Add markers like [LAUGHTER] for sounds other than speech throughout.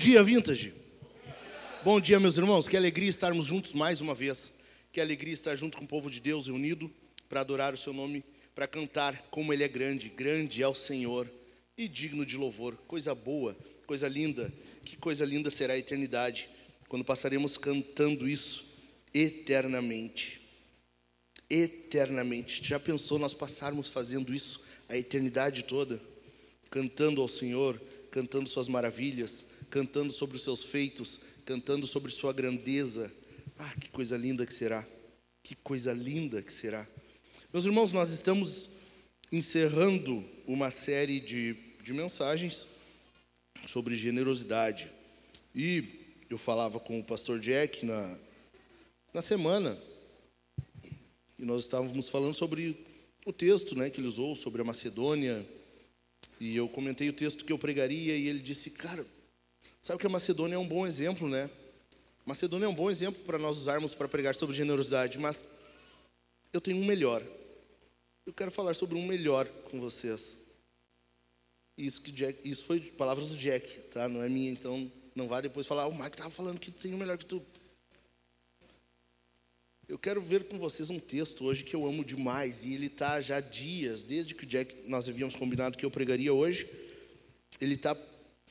Dia, Vintage. Bom dia, meus irmãos. Que alegria estarmos juntos mais uma vez. Que alegria estar junto com o povo de Deus reunido para adorar o seu nome, para cantar como ele é grande. Grande é o Senhor e digno de louvor. Coisa boa, coisa linda. Que coisa linda será a eternidade quando passaremos cantando isso eternamente. Eternamente. Já pensou nós passarmos fazendo isso a eternidade toda? Cantando ao Senhor, cantando suas maravilhas, cantando sobre os seus feitos, cantando sobre sua grandeza. Ah, que coisa linda que será! Que coisa linda que será! Meus irmãos, nós estamos encerrando uma série de, de mensagens sobre generosidade. E eu falava com o pastor Jack na, na semana, e nós estávamos falando sobre o texto né, que ele usou, sobre a Macedônia. E eu comentei o texto que eu pregaria, e ele disse, cara, Sabe que a Macedônia é um bom exemplo, né? Macedônia é um bom exemplo para nós usarmos para pregar sobre generosidade, mas eu tenho um melhor. Eu quero falar sobre um melhor com vocês. Isso, que Jack, isso foi palavras do Jack, tá? Não é minha, então não vá depois falar, o Mike estava falando que tem um melhor que tu. Eu quero ver com vocês um texto hoje que eu amo demais, e ele está já há dias, desde que o Jack, nós havíamos combinado que eu pregaria hoje, ele está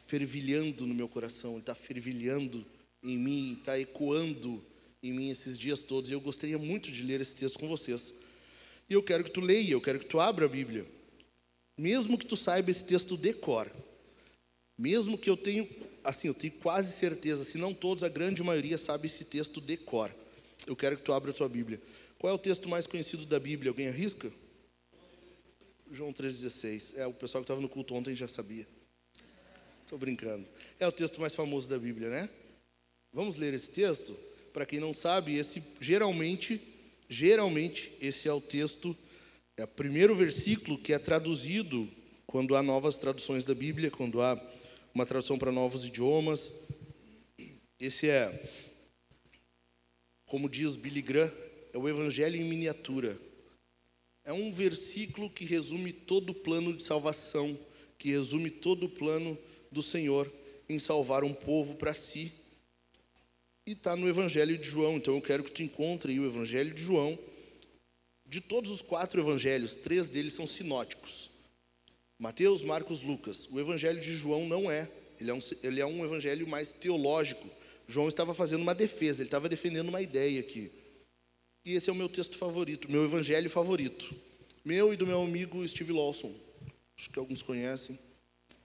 fervilhando no meu coração, ele está fervilhando em mim, está ecoando em mim esses dias todos. E eu gostaria muito de ler esse texto com vocês. E eu quero que tu leia, eu quero que tu abra a Bíblia. Mesmo que tu saiba esse texto de cor. Mesmo que eu tenho, assim, eu tenho quase certeza, se não todos, a grande maioria sabe esse texto de cor. Eu quero que tu abra a tua Bíblia. Qual é o texto mais conhecido da Bíblia? Alguém arrisca? João 3,16. É, o pessoal que estava no culto ontem já sabia. Estou brincando. É o texto mais famoso da Bíblia, né? Vamos ler esse texto? Para quem não sabe, esse geralmente, geralmente, esse é o texto, é o primeiro versículo que é traduzido quando há novas traduções da Bíblia, quando há uma tradução para novos idiomas. Esse é, como diz Billy Graham, é o Evangelho em miniatura. É um versículo que resume todo o plano de salvação, que resume todo o plano do Senhor em salvar um povo para si. E está no Evangelho de João, então eu quero que tu encontre o Evangelho de João. De todos os quatro evangelhos, três deles são sinóticos: Mateus, Marcos, Lucas. O Evangelho de João não é, ele é um, ele é um evangelho mais teológico. João estava fazendo uma defesa, ele estava defendendo uma ideia aqui. E esse é o meu texto favorito, meu evangelho favorito. Meu e do meu amigo Steve Lawson. Acho que alguns conhecem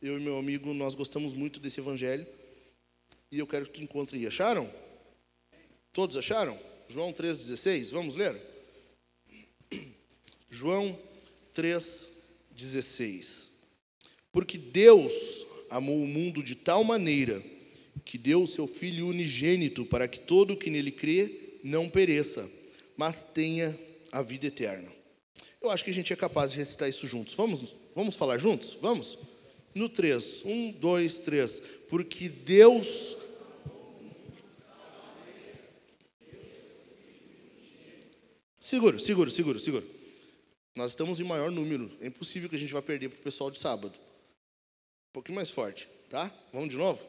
eu e meu amigo, nós gostamos muito desse evangelho. E eu quero que tu encontre aí. Acharam? Todos acharam? João 3,16. Vamos ler? [CLEARS THROAT] João 3,16. Porque Deus amou o mundo de tal maneira que deu o seu Filho unigênito para que todo o que nele crê não pereça, mas tenha a vida eterna. Eu acho que a gente é capaz de recitar isso juntos. Vamos, vamos falar juntos? Vamos? No 3. 1, 2, 3. Porque Deus. Seguro, seguro, seguro, seguro. Nós estamos em maior número. É impossível que a gente vá perder para o pessoal de sábado. Um pouquinho mais forte, tá? Vamos de novo?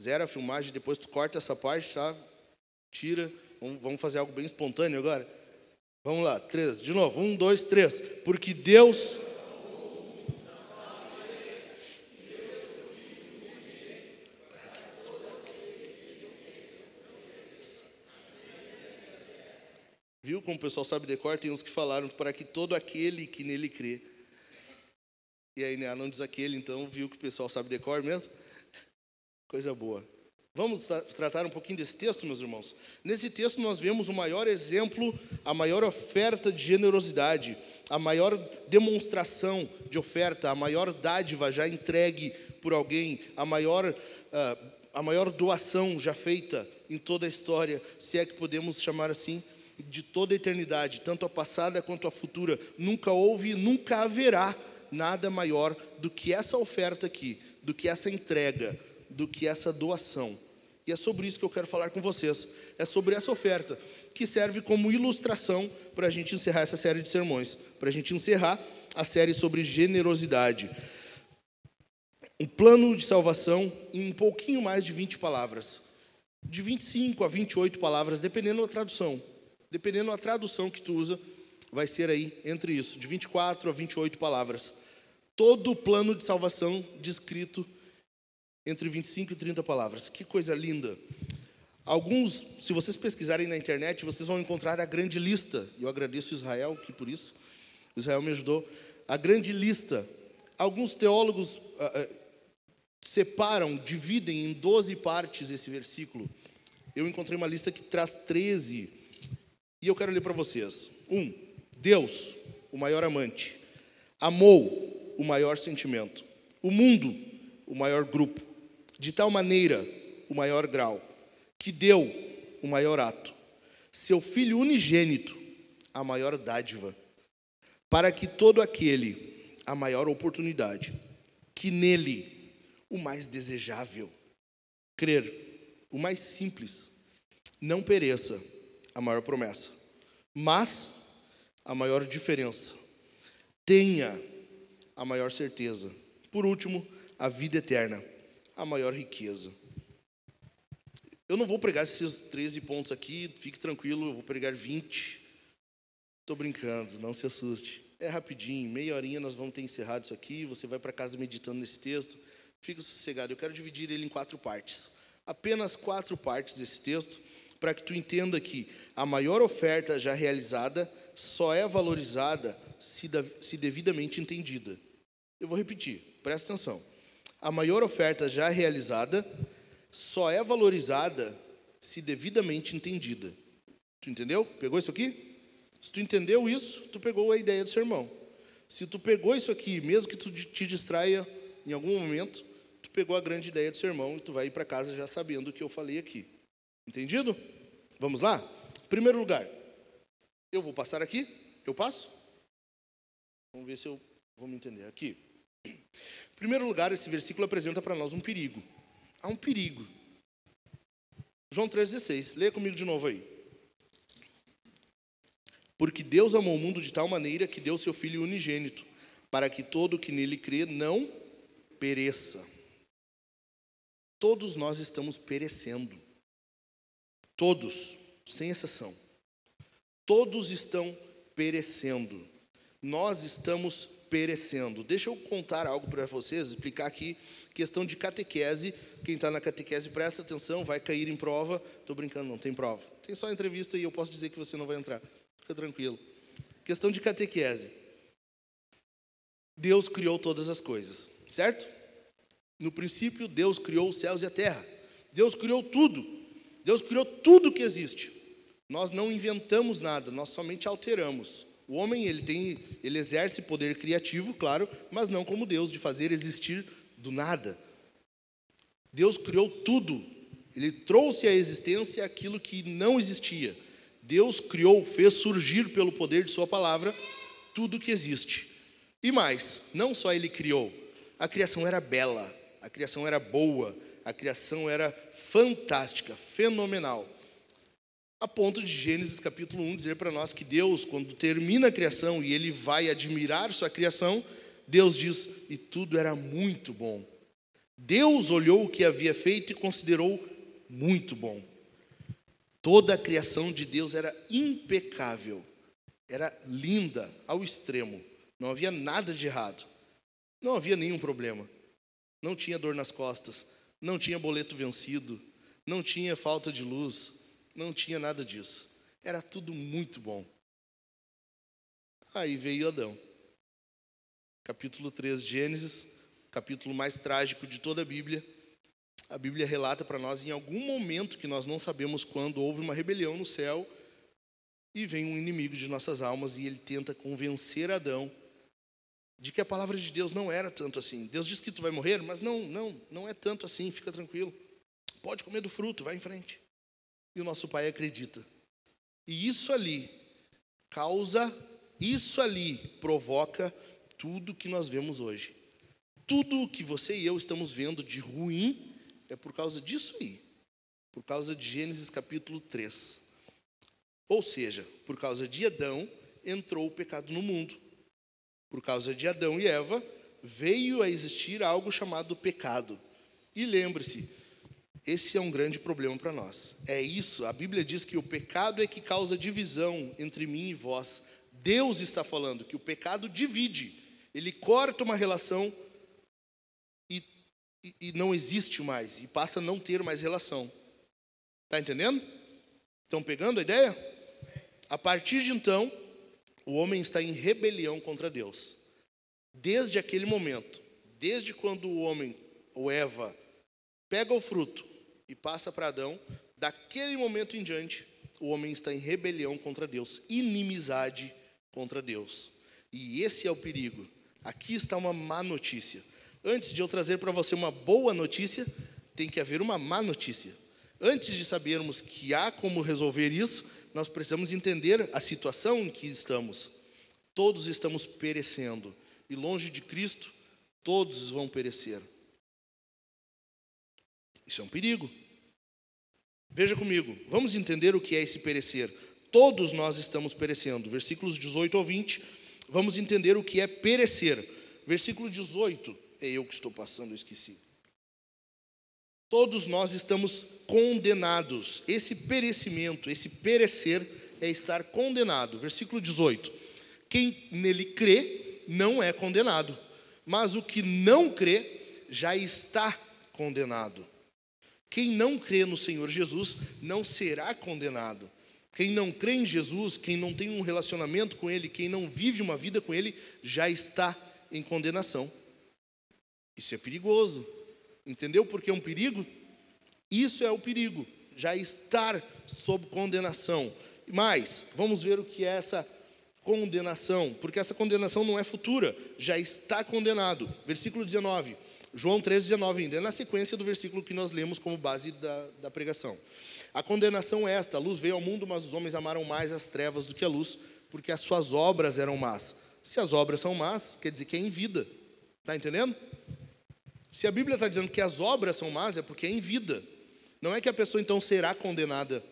Zero a filmagem, depois tu corta essa parte, tá? Tira. Vamos fazer algo bem espontâneo agora? Vamos lá, três. De novo. Um, dois, três. Porque Deus Viu como o pessoal sabe decor? Tem uns que falaram para que todo aquele que nele crê. E aí, né, não diz aquele, então, viu que o pessoal sabe decor mesmo? Coisa boa. Vamos tratar um pouquinho desse texto, meus irmãos. Nesse texto nós vemos o maior exemplo, a maior oferta de generosidade, a maior demonstração de oferta, a maior dádiva já entregue por alguém, a maior, uh, a maior doação já feita em toda a história, se é que podemos chamar assim de toda a eternidade, tanto a passada quanto a futura, nunca houve e nunca haverá nada maior do que essa oferta aqui, do que essa entrega, do que essa doação. E é sobre isso que eu quero falar com vocês. É sobre essa oferta, que serve como ilustração para a gente encerrar essa série de sermões, para a gente encerrar a série sobre generosidade. um plano de salvação em um pouquinho mais de 20 palavras. De 25 a 28 palavras, dependendo da tradução. Dependendo da tradução que tu usa, vai ser aí entre isso, de 24 a 28 palavras. Todo o plano de salvação descrito entre 25 e 30 palavras. Que coisa linda. Alguns, se vocês pesquisarem na internet, vocês vão encontrar a grande lista. Eu agradeço Israel que por isso Israel me ajudou. A grande lista. Alguns teólogos ah, ah, separam, dividem em 12 partes esse versículo. Eu encontrei uma lista que traz 13. E eu quero ler para vocês. Um, Deus, o maior amante, amou o maior sentimento. O mundo, o maior grupo. De tal maneira, o maior grau, que deu o maior ato. Seu filho unigênito, a maior dádiva. Para que todo aquele, a maior oportunidade, que nele o mais desejável. Crer, o mais simples. Não pereça, a maior promessa. Mas a maior diferença. Tenha a maior certeza. Por último, a vida eterna, a maior riqueza. Eu não vou pregar esses 13 pontos aqui, fique tranquilo, eu vou pregar 20. Estou brincando, não se assuste. É rapidinho, meia horinha nós vamos ter encerrado isso aqui, você vai para casa meditando nesse texto. Fica sossegado, eu quero dividir ele em quatro partes. Apenas quatro partes desse texto, para que tu entenda que a maior oferta já realizada só é valorizada se, se devidamente entendida. Eu vou repetir, presta atenção. A maior oferta já realizada só é valorizada se devidamente entendida. Tu entendeu? Pegou isso aqui? Se tu entendeu isso, tu pegou a ideia do sermão. Se tu pegou isso aqui, mesmo que tu te distraia em algum momento, tu pegou a grande ideia do sermão e tu vai ir para casa já sabendo o que eu falei aqui. Entendido? Vamos lá? Primeiro lugar, eu vou passar aqui, eu passo? Vamos ver se eu vou me entender aqui. Primeiro lugar, esse versículo apresenta para nós um perigo. Há um perigo. João 3,16. Leia comigo de novo aí. Porque Deus amou o mundo de tal maneira que deu seu Filho unigênito, para que todo que nele crê não pereça. Todos nós estamos perecendo. Todos, sem exceção. Todos estão perecendo. Nós estamos perecendo. Deixa eu contar algo para vocês, explicar aqui questão de catequese. Quem está na catequese, presta atenção, vai cair em prova. Estou brincando, não tem prova. Tem só entrevista e eu posso dizer que você não vai entrar. Fica tranquilo. Questão de catequese. Deus criou todas as coisas, certo? No princípio, Deus criou os céus e a terra. Deus criou tudo. Deus criou tudo que existe. Nós não inventamos nada, nós somente alteramos. O homem, ele tem, ele exerce poder criativo, claro, mas não como Deus de fazer existir do nada. Deus criou tudo. Ele trouxe à existência aquilo que não existia. Deus criou, fez surgir pelo poder de sua palavra tudo que existe. E mais, não só ele criou, a criação era bela, a criação era boa, a criação era fantástica, fenomenal. A ponto de Gênesis capítulo 1 dizer para nós que Deus, quando termina a criação e ele vai admirar sua criação, Deus diz: e tudo era muito bom. Deus olhou o que havia feito e considerou muito bom. Toda a criação de Deus era impecável, era linda ao extremo, não havia nada de errado, não havia nenhum problema não tinha dor nas costas, não tinha boleto vencido, não tinha falta de luz, não tinha nada disso. Era tudo muito bom. Aí veio Adão. Capítulo 3 de Gênesis, capítulo mais trágico de toda a Bíblia. A Bíblia relata para nós em algum momento que nós não sabemos quando houve uma rebelião no céu e vem um inimigo de nossas almas e ele tenta convencer Adão de que a palavra de Deus não era tanto assim. Deus diz que tu vai morrer, mas não, não, não é tanto assim, fica tranquilo. Pode comer do fruto, vai em frente. E o nosso pai acredita. E isso ali causa, isso ali provoca tudo que nós vemos hoje. Tudo o que você e eu estamos vendo de ruim é por causa disso aí. Por causa de Gênesis capítulo 3. Ou seja, por causa de Adão entrou o pecado no mundo. Por causa de Adão e Eva, veio a existir algo chamado pecado. E lembre-se, esse é um grande problema para nós. É isso, a Bíblia diz que o pecado é que causa divisão entre mim e vós. Deus está falando que o pecado divide, ele corta uma relação e, e, e não existe mais, e passa a não ter mais relação. Está entendendo? Estão pegando a ideia? A partir de então, o homem está em rebelião contra Deus. Desde aquele momento, desde quando o homem, ou Eva, pega o fruto e passa para Adão, daquele momento em diante, o homem está em rebelião contra Deus, inimizade contra Deus. E esse é o perigo. Aqui está uma má notícia. Antes de eu trazer para você uma boa notícia, tem que haver uma má notícia. Antes de sabermos que há como resolver isso, nós precisamos entender a situação em que estamos. Todos estamos perecendo, e longe de Cristo, todos vão perecer. Isso é um perigo. Veja comigo, vamos entender o que é esse perecer. Todos nós estamos perecendo. Versículos 18 ao 20, vamos entender o que é perecer. Versículo 18, é eu que estou passando, eu esqueci. Todos nós estamos condenados. Esse perecimento, esse perecer é estar condenado. Versículo 18. Quem nele crê não é condenado, mas o que não crê já está condenado. Quem não crê no Senhor Jesus não será condenado. Quem não crê em Jesus, quem não tem um relacionamento com Ele, quem não vive uma vida com Ele, já está em condenação. Isso é perigoso. Entendeu por que é um perigo? Isso é o perigo, já estar sob condenação. Mas, vamos ver o que é essa condenação, porque essa condenação não é futura, já está condenado. Versículo 19. João 3,19 ainda, é na sequência do versículo que nós lemos como base da, da pregação. A condenação é esta: a luz veio ao mundo, mas os homens amaram mais as trevas do que a luz, porque as suas obras eram más. Se as obras são más, quer dizer que é em vida. Está entendendo? Se a Bíblia está dizendo que as obras são más, é porque é em vida. Não é que a pessoa então será condenada.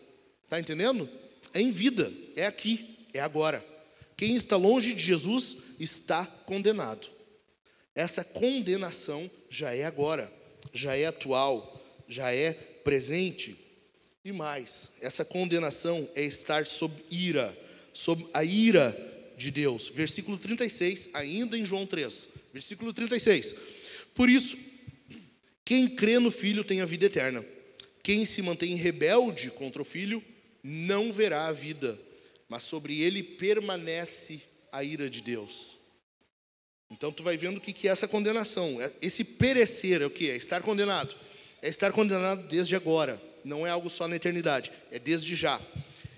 Está entendendo? É em vida, é aqui, é agora. Quem está longe de Jesus está condenado. Essa condenação já é agora, já é atual, já é presente. E mais, essa condenação é estar sob ira, sob a ira de Deus. Versículo 36, ainda em João 3. Versículo 36. Por isso, quem crê no Filho tem a vida eterna. Quem se mantém rebelde contra o Filho não verá a vida, mas sobre ele permanece a ira de Deus. Então tu vai vendo o que é essa condenação. É, esse perecer é o que? É estar condenado. É estar condenado desde agora. Não é algo só na eternidade. É desde já.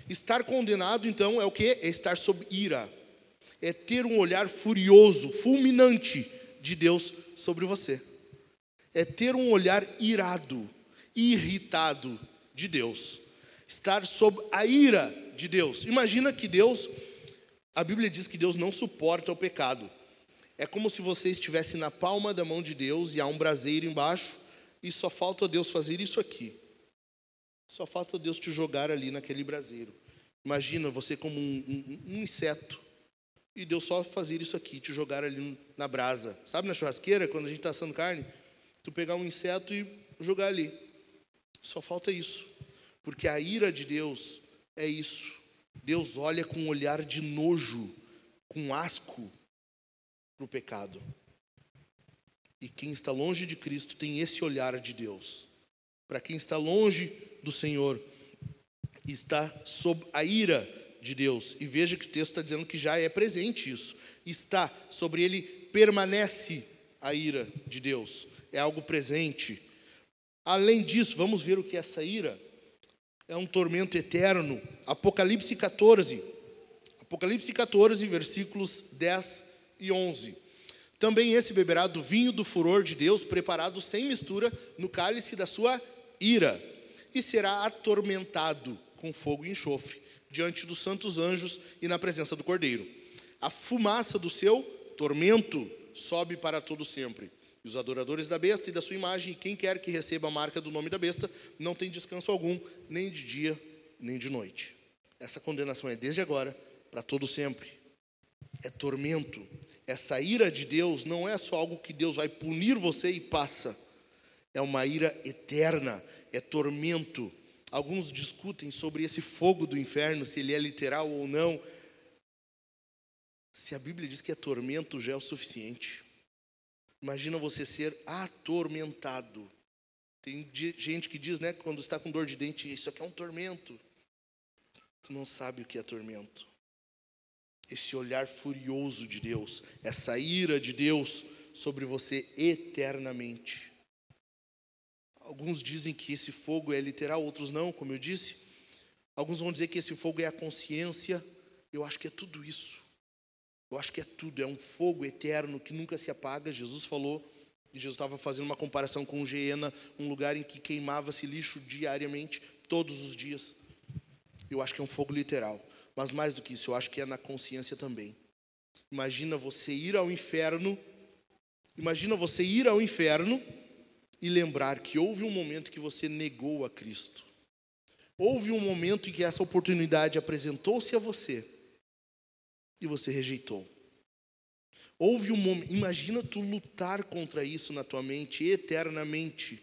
Estar condenado, então, é o que? É estar sob ira. É ter um olhar furioso, fulminante de Deus sobre você. É ter um olhar irado, irritado de Deus. Estar sob a ira de Deus. Imagina que Deus, a Bíblia diz que Deus não suporta o pecado. É como se você estivesse na palma da mão de Deus e há um braseiro embaixo e só falta Deus fazer isso aqui. Só falta Deus te jogar ali naquele braseiro. Imagina você como um, um, um inseto e Deus só fazer isso aqui, te jogar ali na brasa. Sabe na churrasqueira, quando a gente está assando carne? Tu pegar um inseto e jogar ali. Só falta isso. Porque a ira de Deus é isso. Deus olha com um olhar de nojo, com asco, para o pecado. E quem está longe de Cristo tem esse olhar de Deus. Para quem está longe do Senhor, está sob a ira de Deus. E veja que o texto está dizendo que já é presente isso. Está sobre ele, permanece a ira de Deus. É algo presente. Além disso, vamos ver o que é essa ira. É um tormento eterno. Apocalipse 14. Apocalipse 14, versículos 10 e 11. Também esse beberá do vinho do furor de Deus, preparado sem mistura no cálice da sua ira, e será atormentado com fogo e enxofre, diante dos santos anjos e na presença do Cordeiro. A fumaça do seu tormento sobe para todo sempre. E os adoradores da besta e da sua imagem, e quem quer que receba a marca do nome da besta, não tem descanso algum, nem de dia, nem de noite. Essa condenação é desde agora, para todo sempre. É tormento, essa ira de Deus não é só algo que Deus vai punir você e passa. É uma ira eterna, é tormento. Alguns discutem sobre esse fogo do inferno, se ele é literal ou não. Se a Bíblia diz que é tormento, já é o suficiente. Imagina você ser atormentado. Tem gente que diz, né, quando está com dor de dente, isso aqui é um tormento. Tu não sabe o que é tormento. Esse olhar furioso de Deus, essa ira de Deus sobre você eternamente. Alguns dizem que esse fogo é literal, outros não, como eu disse. Alguns vão dizer que esse fogo é a consciência. Eu acho que é tudo isso. Eu acho que é tudo, é um fogo eterno que nunca se apaga. Jesus falou, e Jesus estava fazendo uma comparação com Geena, um lugar em que queimava-se lixo diariamente, todos os dias. Eu acho que é um fogo literal, mas mais do que isso, eu acho que é na consciência também. Imagina você ir ao inferno, imagina você ir ao inferno e lembrar que houve um momento que você negou a Cristo. Houve um momento em que essa oportunidade apresentou-se a você e você rejeitou. Houve um momento, imagina tu lutar contra isso na tua mente eternamente.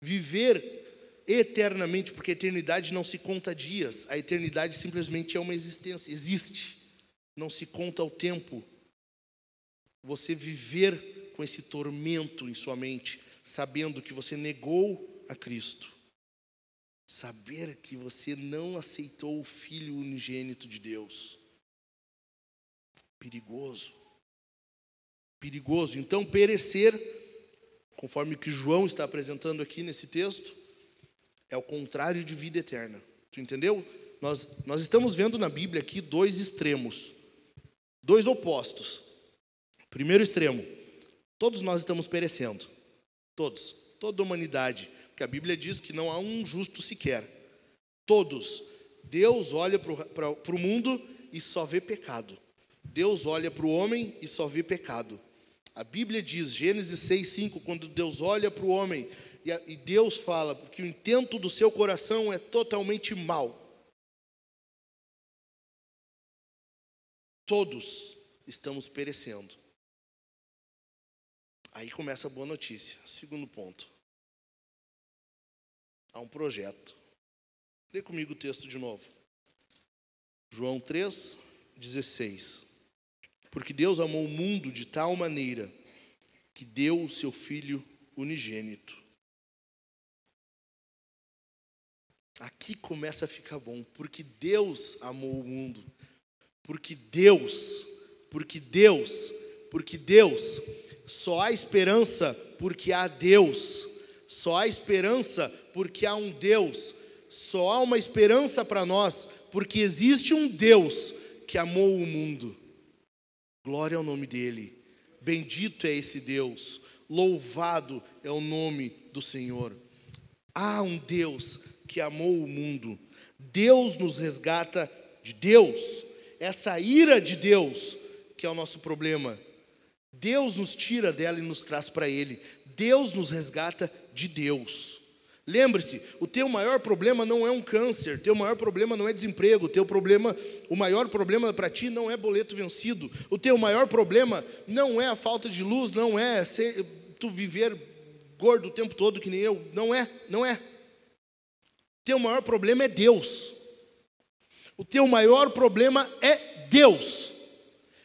Viver eternamente, porque a eternidade não se conta dias, a eternidade simplesmente é uma existência, existe, não se conta o tempo. Você viver com esse tormento em sua mente, sabendo que você negou a Cristo, saber que você não aceitou o Filho unigênito de Deus Perigoso. Perigoso. Então, perecer, conforme o que João está apresentando aqui nesse texto, é o contrário de vida eterna. Tu entendeu? Nós, nós estamos vendo na Bíblia aqui dois extremos, dois opostos. Primeiro extremo, todos nós estamos perecendo. Todos, toda a humanidade. Porque a Bíblia diz que não há um justo sequer. Todos. Deus olha para o mundo e só vê pecado. Deus olha para o homem e só vê pecado. A Bíblia diz, Gênesis 6, 5, quando Deus olha para o homem e Deus fala que o intento do seu coração é totalmente mau. Todos estamos perecendo. Aí começa a boa notícia. Segundo ponto. Há um projeto. Lê comigo o texto de novo. João 3, 16. Porque Deus amou o mundo de tal maneira que deu o seu Filho unigênito. Aqui começa a ficar bom, porque Deus amou o mundo. Porque Deus, porque Deus, porque Deus, só há esperança porque há Deus. Só há esperança porque há um Deus. Só há uma esperança para nós porque existe um Deus que amou o mundo. Glória ao nome dele. Bendito é esse Deus. Louvado é o nome do Senhor. Há um Deus que amou o mundo. Deus nos resgata de Deus. Essa ira de Deus, que é o nosso problema. Deus nos tira dela e nos traz para Ele. Deus nos resgata de Deus. Lembre-se, o teu maior problema não é um câncer, teu maior problema não é desemprego, teu problema, o maior problema para ti não é boleto vencido. O teu maior problema não é a falta de luz, não é ser, tu viver gordo o tempo todo que nem eu, não é, não é. Teu maior problema é Deus. O teu maior problema é Deus.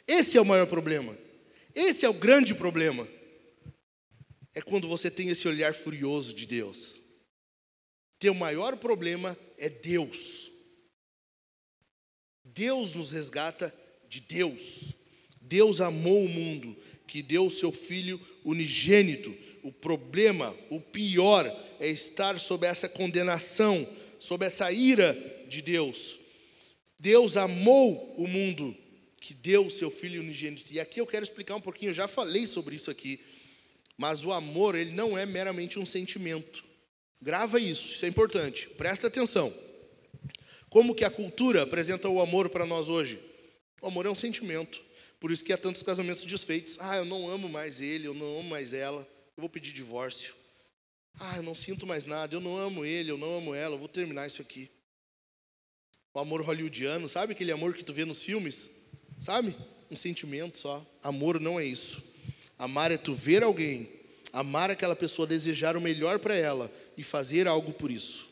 Esse é o maior problema. Esse é o grande problema. É quando você tem esse olhar furioso de Deus. Teu maior problema é Deus. Deus nos resgata de Deus. Deus amou o mundo, que deu o seu filho unigênito. O problema, o pior, é estar sob essa condenação, sob essa ira de Deus. Deus amou o mundo, que deu o seu filho unigênito. E aqui eu quero explicar um pouquinho, eu já falei sobre isso aqui. Mas o amor, ele não é meramente um sentimento. Grava isso, isso é importante. Presta atenção. Como que a cultura apresenta o amor para nós hoje? O amor é um sentimento. Por isso que há tantos casamentos desfeitos. Ah, eu não amo mais ele, eu não amo mais ela. Eu vou pedir divórcio. Ah, eu não sinto mais nada, eu não amo ele, eu não amo ela, eu vou terminar isso aqui. O amor hollywoodiano, sabe aquele amor que tu vê nos filmes? Sabe? um sentimento só. Amor não é isso. Amar é tu ver alguém, amar aquela pessoa, desejar o melhor para ela e fazer algo por isso.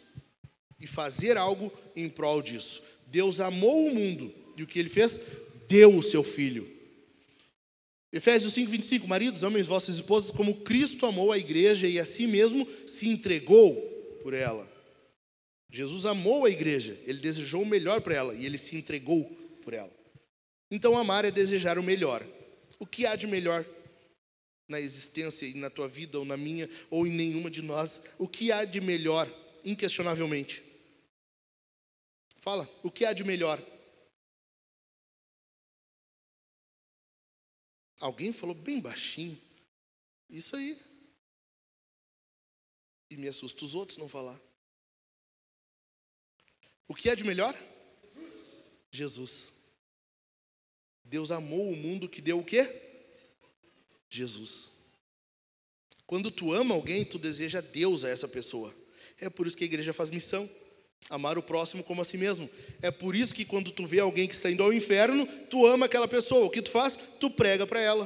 E fazer algo em prol disso. Deus amou o mundo e o que ele fez? Deu o seu filho. Efésios 5, 25: Maridos, amem vossas esposas como Cristo amou a igreja e a si mesmo se entregou por ela. Jesus amou a igreja, ele desejou o melhor para ela e ele se entregou por ela. Então, amar é desejar o melhor. O que há de melhor na existência e na tua vida, ou na minha, ou em nenhuma de nós? O que há de melhor, inquestionavelmente? Fala, o que há de melhor? Alguém falou bem baixinho. Isso aí. E me assusta os outros não falar. O que é de melhor? Jesus. Jesus. Deus amou o mundo que deu o quê? Jesus. Quando tu ama alguém, tu deseja Deus a essa pessoa. É por isso que a igreja faz missão. Amar o próximo como a si mesmo. É por isso que quando tu vê alguém que está indo ao inferno, tu ama aquela pessoa. O que tu faz? Tu prega para ela.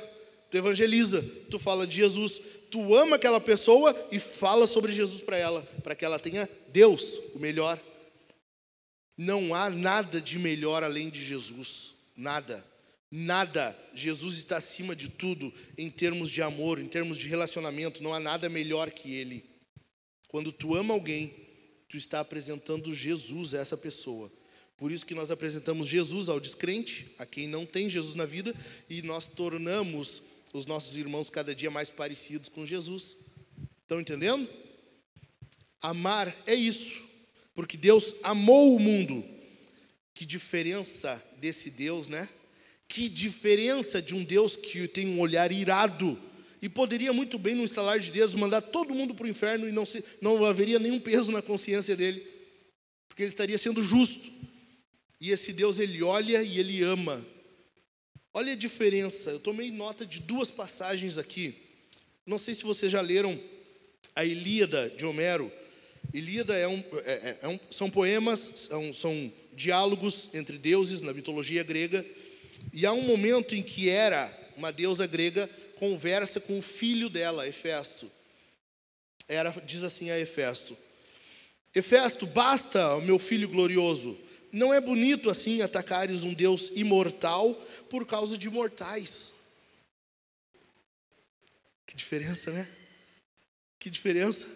Tu evangeliza. Tu fala de Jesus. Tu ama aquela pessoa e fala sobre Jesus para ela, para que ela tenha Deus, o melhor. Não há nada de melhor além de Jesus. Nada. Nada. Jesus está acima de tudo em termos de amor, em termos de relacionamento. Não há nada melhor que Ele. Quando tu ama alguém, tu está apresentando Jesus a essa pessoa. Por isso que nós apresentamos Jesus ao descrente, a quem não tem Jesus na vida, e nós tornamos os nossos irmãos cada dia mais parecidos com Jesus. Estão entendendo? Amar é isso. Porque Deus amou o mundo. Que diferença desse Deus, né? Que diferença de um Deus que tem um olhar irado e poderia muito bem, no instalar de Deus, mandar todo mundo para o inferno e não, se, não haveria nenhum peso na consciência dele, porque ele estaria sendo justo. E esse Deus, ele olha e ele ama. Olha a diferença. Eu tomei nota de duas passagens aqui. Não sei se vocês já leram a Ilíada de Homero. Ilíada é um, é, é, é um, são poemas, são, são diálogos entre deuses na mitologia grega. E há um momento em que Hera, uma deusa grega, conversa com o filho dela, Hefesto. Hera diz assim a Hefesto: Hefesto, basta, meu filho glorioso. Não é bonito assim atacares um Deus imortal por causa de mortais. Que diferença, né? Que diferença.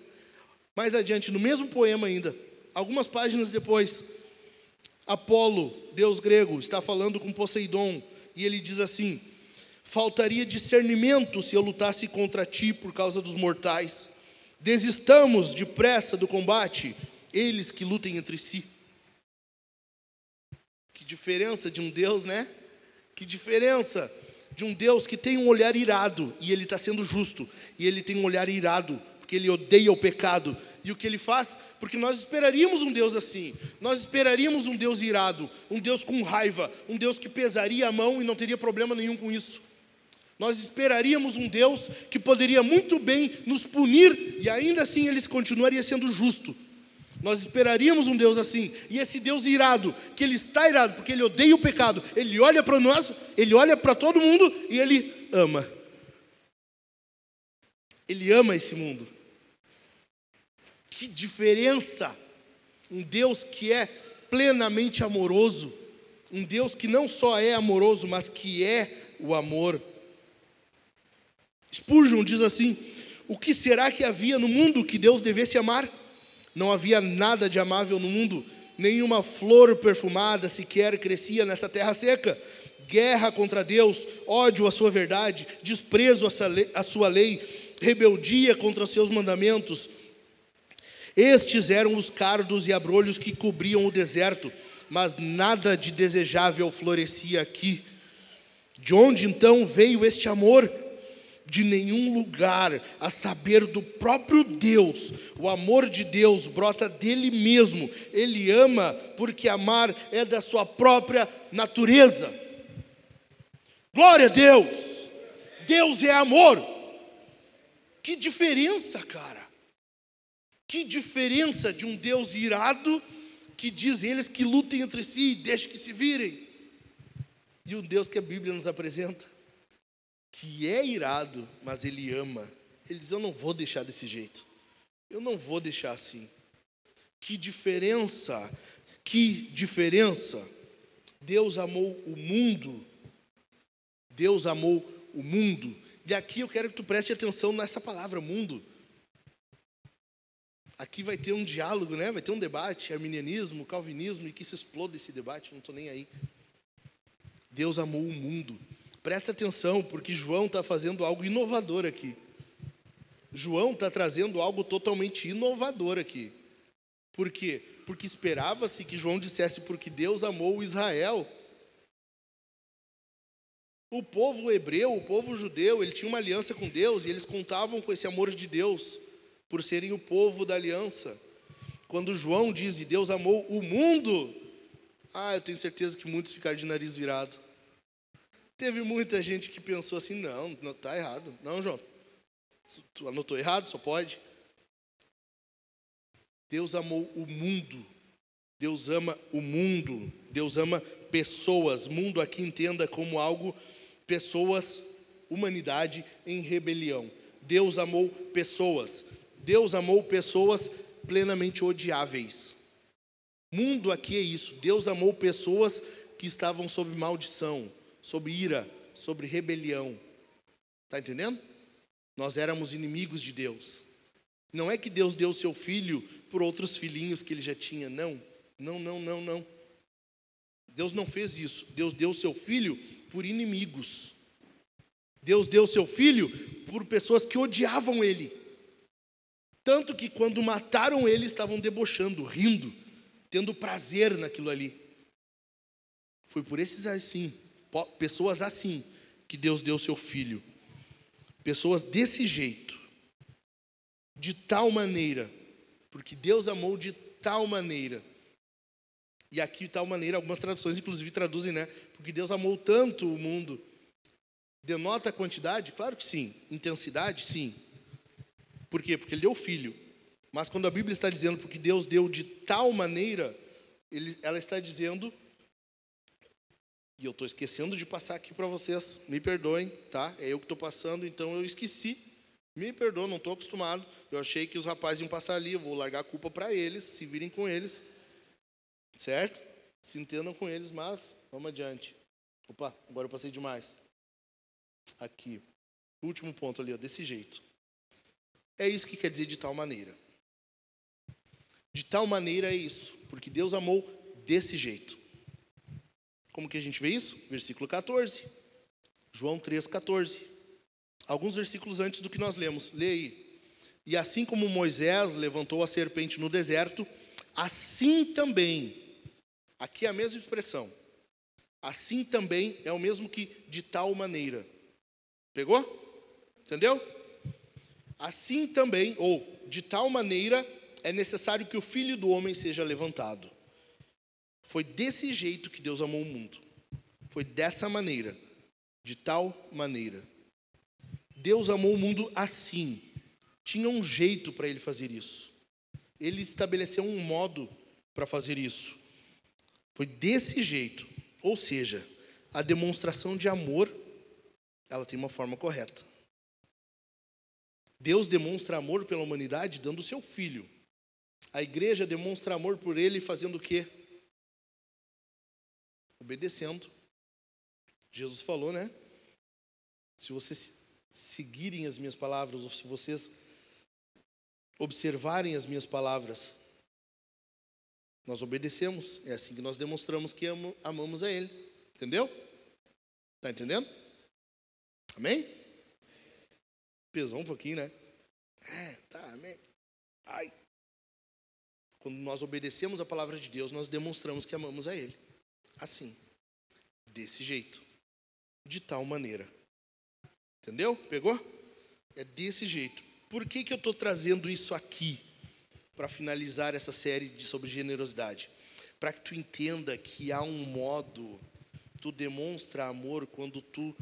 Mais adiante, no mesmo poema ainda, algumas páginas depois, Apolo, deus grego, está falando com Poseidon e ele diz assim: Faltaria discernimento se eu lutasse contra ti por causa dos mortais. Desistamos depressa do combate, eles que lutem entre si. Que diferença de um Deus, né? Que diferença de um Deus que tem um olhar irado e ele está sendo justo, e ele tem um olhar irado porque ele odeia o pecado e o que ele faz, porque nós esperaríamos um Deus assim, nós esperaríamos um Deus irado, um Deus com raiva, um Deus que pesaria a mão e não teria problema nenhum com isso. Nós esperaríamos um Deus que poderia muito bem nos punir e ainda assim ele continuaria sendo justo. Nós esperaríamos um Deus assim, e esse Deus irado, que ele está irado porque ele odeia o pecado, ele olha para nós, ele olha para todo mundo e ele ama. Ele ama esse mundo. Que diferença! Um Deus que é plenamente amoroso, um Deus que não só é amoroso, mas que é o amor. Spurgeon diz assim: O que será que havia no mundo que Deus devesse amar? Não havia nada de amável no mundo, nenhuma flor perfumada sequer crescia nessa terra seca. Guerra contra Deus, ódio à sua verdade, desprezo à sua lei, rebeldia contra os seus mandamentos, estes eram os cardos e abrolhos que cobriam o deserto, mas nada de desejável florescia aqui. De onde então veio este amor? De nenhum lugar, a saber do próprio Deus. O amor de Deus brota dele mesmo. Ele ama porque amar é da sua própria natureza. Glória a Deus! Deus é amor. Que diferença, cara. Que diferença de um Deus irado que diz eles que lutem entre si e deixe que se virem. E o Deus que a Bíblia nos apresenta, que é irado, mas ele ama. Ele diz: Eu não vou deixar desse jeito. Eu não vou deixar assim. Que diferença, que diferença. Deus amou o mundo. Deus amou o mundo. E aqui eu quero que tu preste atenção nessa palavra, mundo. Aqui vai ter um diálogo, né? vai ter um debate, arminianismo, calvinismo, e que se exploda esse debate, não estou nem aí. Deus amou o mundo. Presta atenção, porque João está fazendo algo inovador aqui. João está trazendo algo totalmente inovador aqui. Por quê? Porque esperava-se que João dissesse porque Deus amou Israel. O povo hebreu, o povo judeu, ele tinha uma aliança com Deus e eles contavam com esse amor de Deus por serem o povo da aliança. Quando João diz, e Deus amou o mundo, ah, eu tenho certeza que muitos ficaram de nariz virado. Teve muita gente que pensou assim, não, não está errado. Não, João, tu anotou errado, só pode. Deus amou o mundo. Deus ama o mundo. Deus ama pessoas. Mundo aqui entenda como algo, pessoas, humanidade em rebelião. Deus amou pessoas. Deus amou pessoas plenamente odiáveis. Mundo aqui é isso. Deus amou pessoas que estavam sob maldição, sob ira, sobre rebelião. Está entendendo? Nós éramos inimigos de Deus. Não é que Deus deu seu filho por outros filhinhos que ele já tinha, não. Não, não, não, não. Deus não fez isso. Deus deu seu filho por inimigos. Deus deu seu filho por pessoas que odiavam ele. Tanto que quando mataram ele, estavam debochando, rindo, tendo prazer naquilo ali. Foi por esses assim, pessoas assim, que Deus deu seu filho. Pessoas desse jeito, de tal maneira, porque Deus amou de tal maneira. E aqui, de tal maneira, algumas traduções, inclusive, traduzem, né? Porque Deus amou tanto o mundo. Denota a quantidade? Claro que sim. Intensidade? Sim. Por quê? Porque ele deu filho. Mas quando a Bíblia está dizendo porque Deus deu de tal maneira, ele, ela está dizendo, e eu estou esquecendo de passar aqui para vocês, me perdoem, tá? É eu que estou passando, então eu esqueci. Me perdoa, não estou acostumado. Eu achei que os rapazes iam passar ali, eu vou largar a culpa para eles, se virem com eles. Certo? Se entendam com eles, mas vamos adiante. Opa, agora eu passei demais. Aqui. Último ponto ali, ó, desse jeito. É isso que quer dizer de tal maneira. De tal maneira é isso, porque Deus amou desse jeito. Como que a gente vê isso? Versículo 14. João 3, 14. Alguns versículos antes do que nós lemos. Lê aí. E assim como Moisés levantou a serpente no deserto, assim também, aqui é a mesma expressão, assim também é o mesmo que de tal maneira. Pegou? Entendeu? Assim também, ou de tal maneira, é necessário que o filho do homem seja levantado. Foi desse jeito que Deus amou o mundo. Foi dessa maneira, de tal maneira. Deus amou o mundo assim. Tinha um jeito para ele fazer isso. Ele estabeleceu um modo para fazer isso. Foi desse jeito. Ou seja, a demonstração de amor, ela tem uma forma correta. Deus demonstra amor pela humanidade dando o seu filho. A igreja demonstra amor por ele fazendo o quê? Obedecendo. Jesus falou, né? Se vocês seguirem as minhas palavras, ou se vocês observarem as minhas palavras, nós obedecemos. É assim que nós demonstramos que amamos a Ele. Entendeu? Está entendendo? Amém? Pesou um pouquinho, né? É, tá, amém. Ai. Quando nós obedecemos a palavra de Deus, nós demonstramos que amamos a Ele. Assim. Desse jeito. De tal maneira. Entendeu? Pegou? É desse jeito. Por que, que eu estou trazendo isso aqui? Para finalizar essa série de, sobre generosidade. Para que tu entenda que há um modo, tu demonstra amor quando tu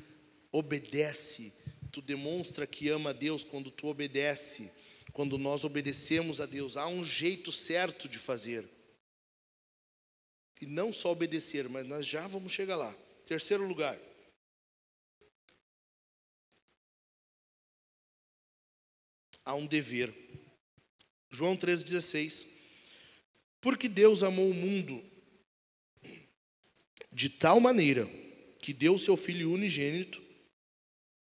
obedece tu demonstra que ama a Deus quando tu obedece, quando nós obedecemos a Deus. Há um jeito certo de fazer. E não só obedecer, mas nós já vamos chegar lá. Terceiro lugar. Há um dever. João 3,16. Porque Deus amou o mundo de tal maneira que deu seu Filho unigênito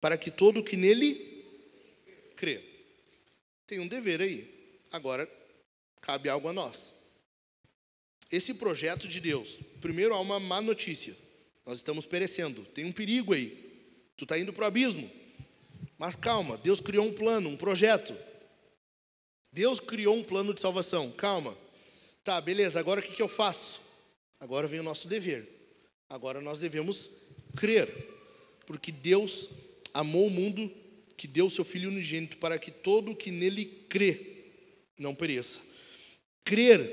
para que todo que nele crê. Tem um dever aí. Agora, cabe algo a nós. Esse projeto de Deus, primeiro há uma má notícia. Nós estamos perecendo. Tem um perigo aí. Tu está indo para o abismo. Mas calma, Deus criou um plano, um projeto. Deus criou um plano de salvação. Calma. Tá, beleza, agora o que, que eu faço? Agora vem o nosso dever. Agora nós devemos crer. Porque Deus amou o mundo que deu o seu Filho unigênito para que todo o que nele crê não pereça. Crer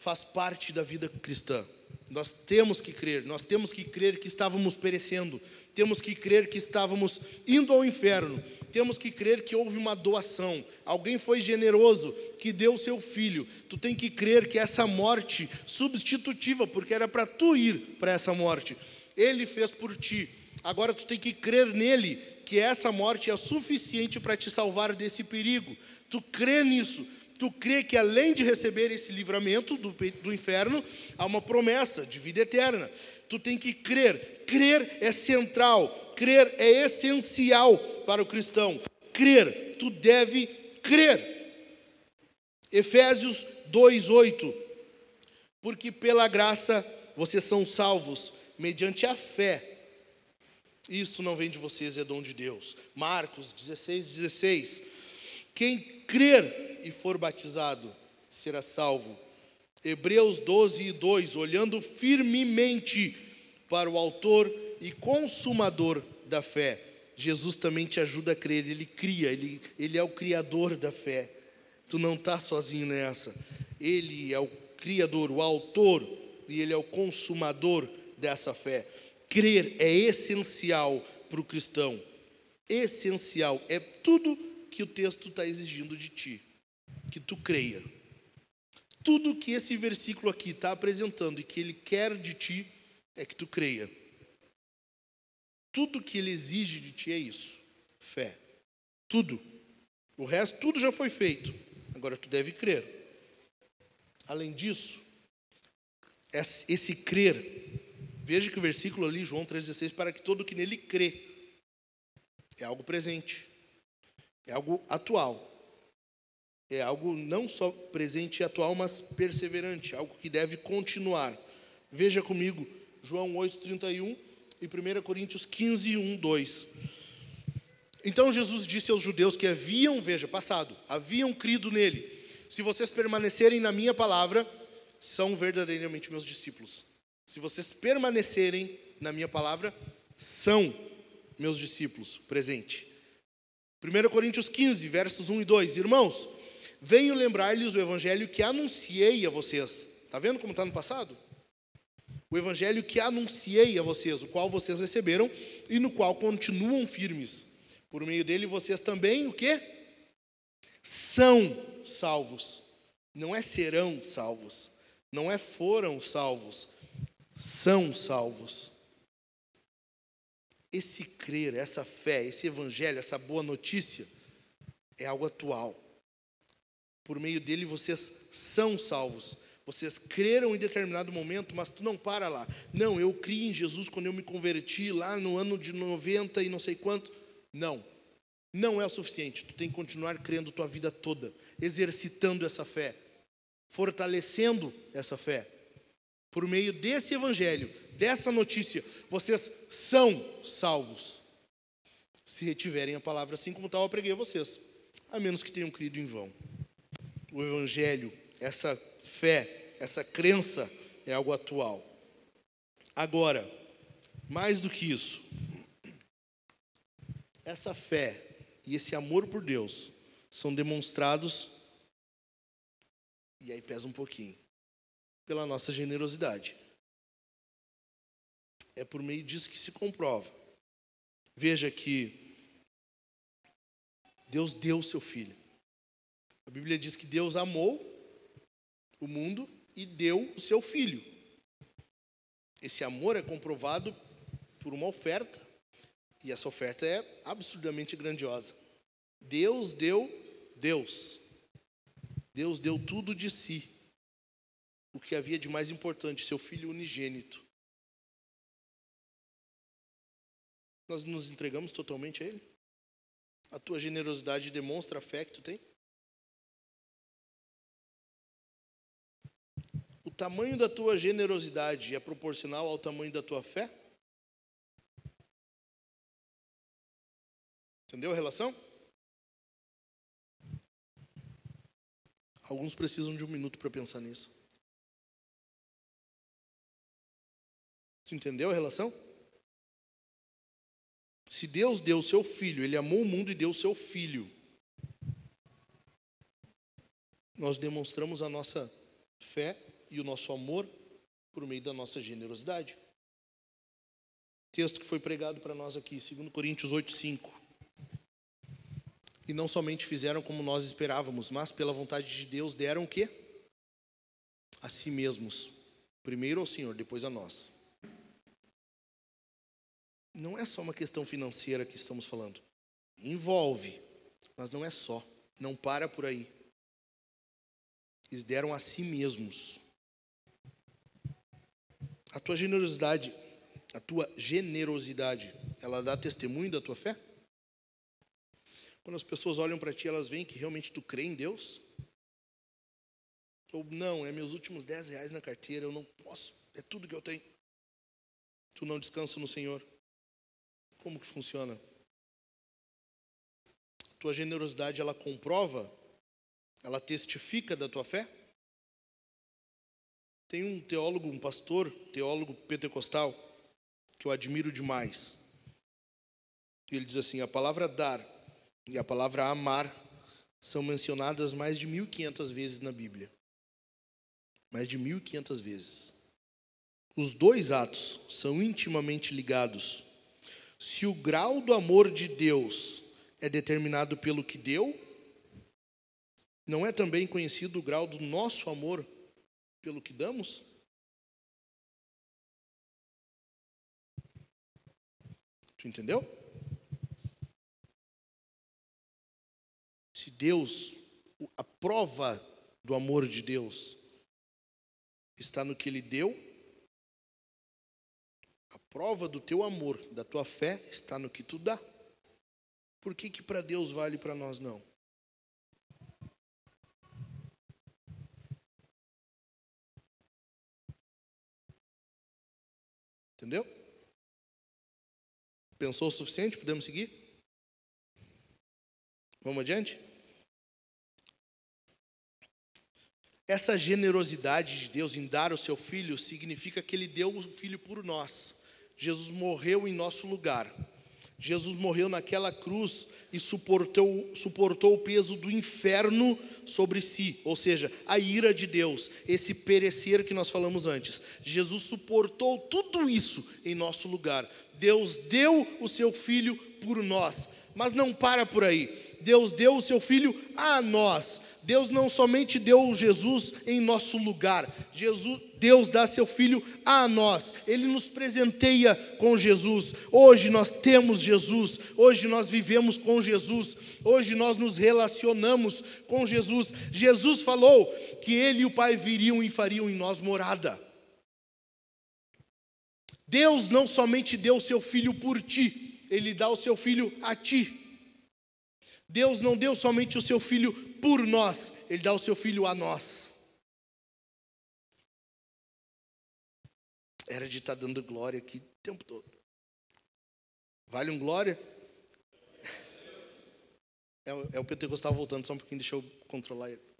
faz parte da vida cristã. Nós temos que crer, nós temos que crer que estávamos perecendo, temos que crer que estávamos indo ao inferno, temos que crer que houve uma doação, alguém foi generoso que deu o seu filho. Tu tem que crer que essa morte substitutiva, porque era para tu ir para essa morte, ele fez por ti. Agora tu tem que crer nele, que essa morte é suficiente para te salvar desse perigo. Tu crê nisso, tu crê que além de receber esse livramento do, do inferno, há uma promessa de vida eterna. Tu tem que crer. Crer é central, crer é essencial para o cristão. Crer, tu deve crer. Efésios 2:8. Porque pela graça vocês são salvos mediante a fé. Isso não vem de vocês, é dom de Deus. Marcos 16, 16. Quem crer e for batizado será salvo. Hebreus 12 e 2, olhando firmemente para o autor e consumador da fé. Jesus também te ajuda a crer, ele cria, ele, ele é o criador da fé. Tu não está sozinho nessa. Ele é o criador, o autor, e ele é o consumador dessa fé. Crer é essencial para o cristão. Essencial. É tudo que o texto está exigindo de ti que tu creia. Tudo que esse versículo aqui está apresentando e que ele quer de ti é que tu creia. Tudo que ele exige de ti é isso: fé. Tudo. O resto, tudo já foi feito. Agora tu deve crer. Além disso, esse crer, veja que o versículo ali, João 3,16, para que todo que nele crê, é algo presente, é algo atual é algo não só presente e atual, mas perseverante, algo que deve continuar. Veja comigo João 8:31 e 1 Coríntios 15, 1, 2. Então Jesus disse aos judeus que haviam, veja, passado, haviam crido nele: Se vocês permanecerem na minha palavra, são verdadeiramente meus discípulos. Se vocês permanecerem na minha palavra, são meus discípulos. Presente. 1 Coríntios 15, versos 1 e 2. Irmãos, Venho lembrar-lhes o evangelho que anunciei a vocês. Está vendo como está no passado? O evangelho que anunciei a vocês, o qual vocês receberam e no qual continuam firmes. Por meio dele vocês também o quê? São salvos. Não é serão salvos. Não é foram salvos. São salvos. Esse crer, essa fé, esse evangelho, essa boa notícia é algo atual. Por meio dele vocês são salvos. Vocês creram em determinado momento, mas tu não para lá. Não, eu criei em Jesus quando eu me converti lá no ano de 90 e não sei quanto. Não. Não é o suficiente. Tu tem que continuar crendo tua vida toda, exercitando essa fé, fortalecendo essa fé. Por meio desse evangelho, dessa notícia, vocês são salvos. Se retiverem a palavra assim como tal, eu preguei a vocês, a menos que tenham crido em vão o Evangelho, essa fé, essa crença é algo atual. Agora, mais do que isso, essa fé e esse amor por Deus são demonstrados, e aí pesa um pouquinho, pela nossa generosidade. É por meio disso que se comprova. Veja que Deus deu o seu filho. A Bíblia diz que Deus amou o mundo e deu o seu filho. Esse amor é comprovado por uma oferta, e essa oferta é absurdamente grandiosa. Deus deu, Deus, Deus deu tudo de si, o que havia de mais importante, seu filho unigênito. Nós nos entregamos totalmente a Ele? A tua generosidade demonstra a fé que tu tem? O tamanho da tua generosidade é proporcional ao tamanho da tua fé? Entendeu a relação? Alguns precisam de um minuto para pensar nisso. Tu entendeu a relação? Se Deus deu o seu filho, Ele amou o mundo e deu o seu filho, nós demonstramos a nossa fé e o nosso amor por meio da nossa generosidade. Texto que foi pregado para nós aqui, 2 Coríntios 8, 5. E não somente fizeram como nós esperávamos, mas pela vontade de Deus deram o quê? A si mesmos. Primeiro ao Senhor, depois a nós. Não é só uma questão financeira que estamos falando. Envolve, mas não é só. Não para por aí. Eles deram a si mesmos. A tua generosidade, a tua generosidade, ela dá testemunho da tua fé? Quando as pessoas olham para ti, elas veem que realmente tu crê em Deus? Ou não, é meus últimos 10 reais na carteira, eu não posso, é tudo que eu tenho. Tu não descansa no Senhor. Como que funciona? Tua generosidade, ela comprova, ela testifica da tua fé? Tem um teólogo, um pastor, teólogo pentecostal, que eu admiro demais. Ele diz assim: a palavra dar e a palavra amar são mencionadas mais de 1500 vezes na Bíblia. Mais de 1500 vezes. Os dois atos são intimamente ligados. Se o grau do amor de Deus é determinado pelo que deu, não é também conhecido o grau do nosso amor pelo que damos? Tu entendeu? Se Deus, a prova do amor de Deus está no que Ele deu, prova do teu amor, da tua fé, está no que tu dá. Por que que para Deus vale para nós não? Entendeu? Pensou o suficiente? Podemos seguir? Vamos adiante? Essa generosidade de Deus em dar o seu filho significa que ele deu o filho por nós. Jesus morreu em nosso lugar. Jesus morreu naquela cruz e suportou, suportou o peso do inferno sobre si, ou seja, a ira de Deus, esse perecer que nós falamos antes. Jesus suportou tudo isso em nosso lugar. Deus deu o seu filho por nós, mas não para por aí. Deus deu o seu filho a nós. Deus não somente deu Jesus em nosso lugar, Jesus, Deus dá seu filho a nós, ele nos presenteia com Jesus. Hoje nós temos Jesus, hoje nós vivemos com Jesus, hoje nós nos relacionamos com Jesus. Jesus falou que ele e o Pai viriam e fariam em nós morada. Deus não somente deu o seu filho por ti, ele dá o seu filho a ti. Deus não deu somente o seu filho por nós, ele dá o seu filho a nós. Era de estar dando glória aqui o tempo todo. Vale um glória? É, é o Pentecostal voltando, só um pouquinho, deixa eu controlar ele.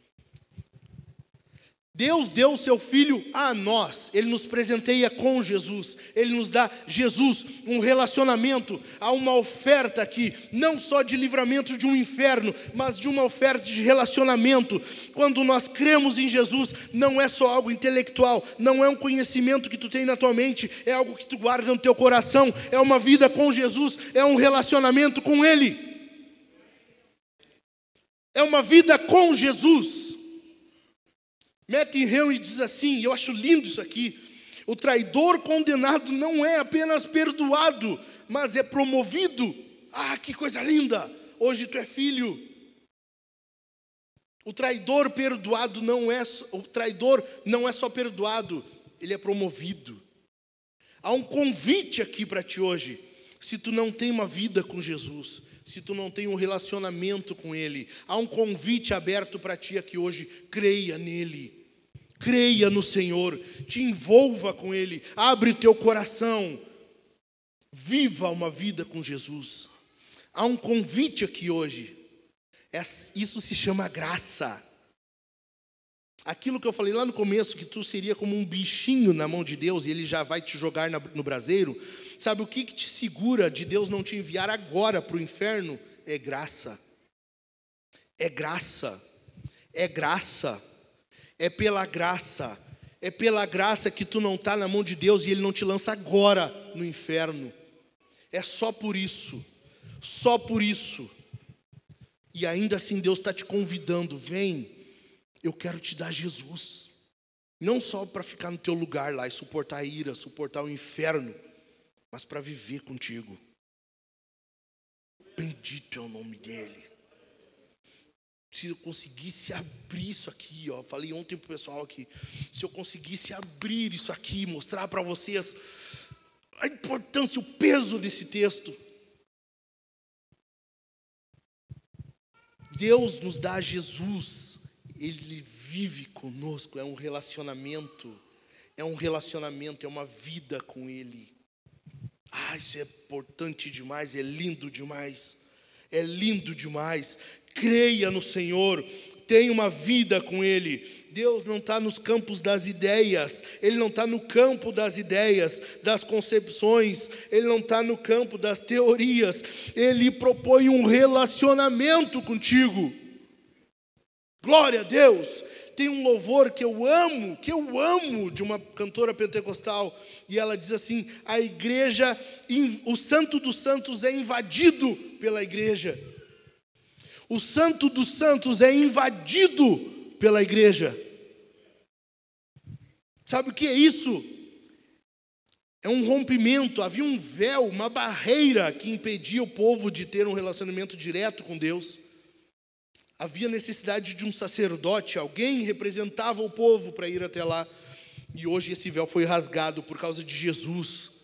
Deus deu o seu Filho a nós, Ele nos presenteia com Jesus, Ele nos dá Jesus, um relacionamento, há uma oferta aqui, não só de livramento de um inferno, mas de uma oferta de relacionamento. Quando nós cremos em Jesus, não é só algo intelectual, não é um conhecimento que tu tem na tua mente, é algo que tu guarda no teu coração, é uma vida com Jesus, é um relacionamento com Ele, é uma vida com Jesus. Matthew Henry diz assim, eu acho lindo isso aqui. O traidor condenado não é apenas perdoado, mas é promovido. Ah, que coisa linda! Hoje tu é filho. O traidor perdoado não é o traidor não é só perdoado, ele é promovido. Há um convite aqui para ti hoje. Se tu não tem uma vida com Jesus, se tu não tem um relacionamento com ele, há um convite aberto para ti aqui hoje. Creia nele. Creia no Senhor, te envolva com ele, abre o teu coração. Viva uma vida com Jesus. Há um convite aqui hoje. É, isso se chama graça. Aquilo que eu falei lá no começo, que tu seria como um bichinho na mão de Deus e ele já vai te jogar no braseiro. Sabe o que, que te segura de Deus não te enviar agora para o inferno? É graça. É graça. É graça. É pela graça. É pela graça que tu não está na mão de Deus e Ele não te lança agora no inferno. É só por isso. Só por isso. E ainda assim Deus está te convidando, vem, eu quero te dar Jesus. Não só para ficar no teu lugar lá e suportar a ira, suportar o inferno, mas para viver contigo. Bendito é o nome dele. Se eu conseguisse abrir isso aqui, ó, falei ontem pro pessoal aqui, se eu conseguisse abrir isso aqui, mostrar para vocês a importância, o peso desse texto, Deus nos dá Jesus, Ele vive conosco, é um relacionamento, é um relacionamento, é uma vida com Ele. Ah, isso é importante demais, é lindo demais, é lindo demais. Creia no Senhor, tenha uma vida com Ele. Deus não está nos campos das ideias, Ele não está no campo das ideias, das concepções, Ele não está no campo das teorias, Ele propõe um relacionamento contigo. Glória a Deus! Tem um louvor que eu amo, que eu amo, de uma cantora pentecostal, e ela diz assim: a igreja, o santo dos santos é invadido pela igreja. O santo dos santos é invadido pela igreja. Sabe o que é isso? É um rompimento, havia um véu, uma barreira que impedia o povo de ter um relacionamento direto com Deus. Havia necessidade de um sacerdote, alguém representava o povo para ir até lá. E hoje esse véu foi rasgado por causa de Jesus.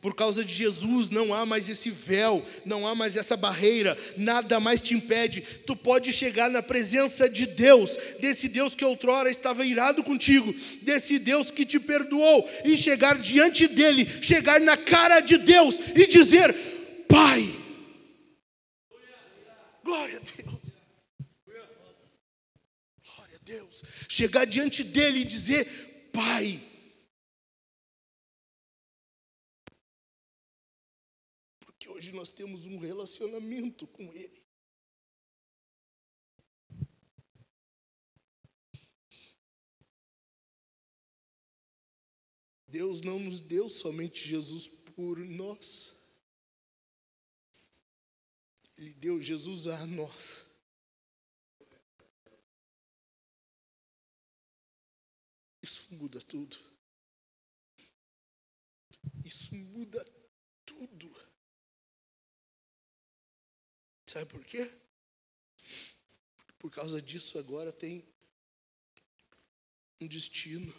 Por causa de Jesus não há mais esse véu, não há mais essa barreira, nada mais te impede. Tu pode chegar na presença de Deus, desse Deus que outrora estava irado contigo, desse Deus que te perdoou, e chegar diante dele, chegar na cara de Deus e dizer: Pai, glória a Deus, Deus, chegar diante dele e dizer: Pai, hoje nós temos um relacionamento com Ele. Deus não nos deu somente Jesus por nós. Ele deu Jesus a nós. Isso muda tudo. Isso muda tudo. Sabe por quê? Por causa disso, agora tem um destino,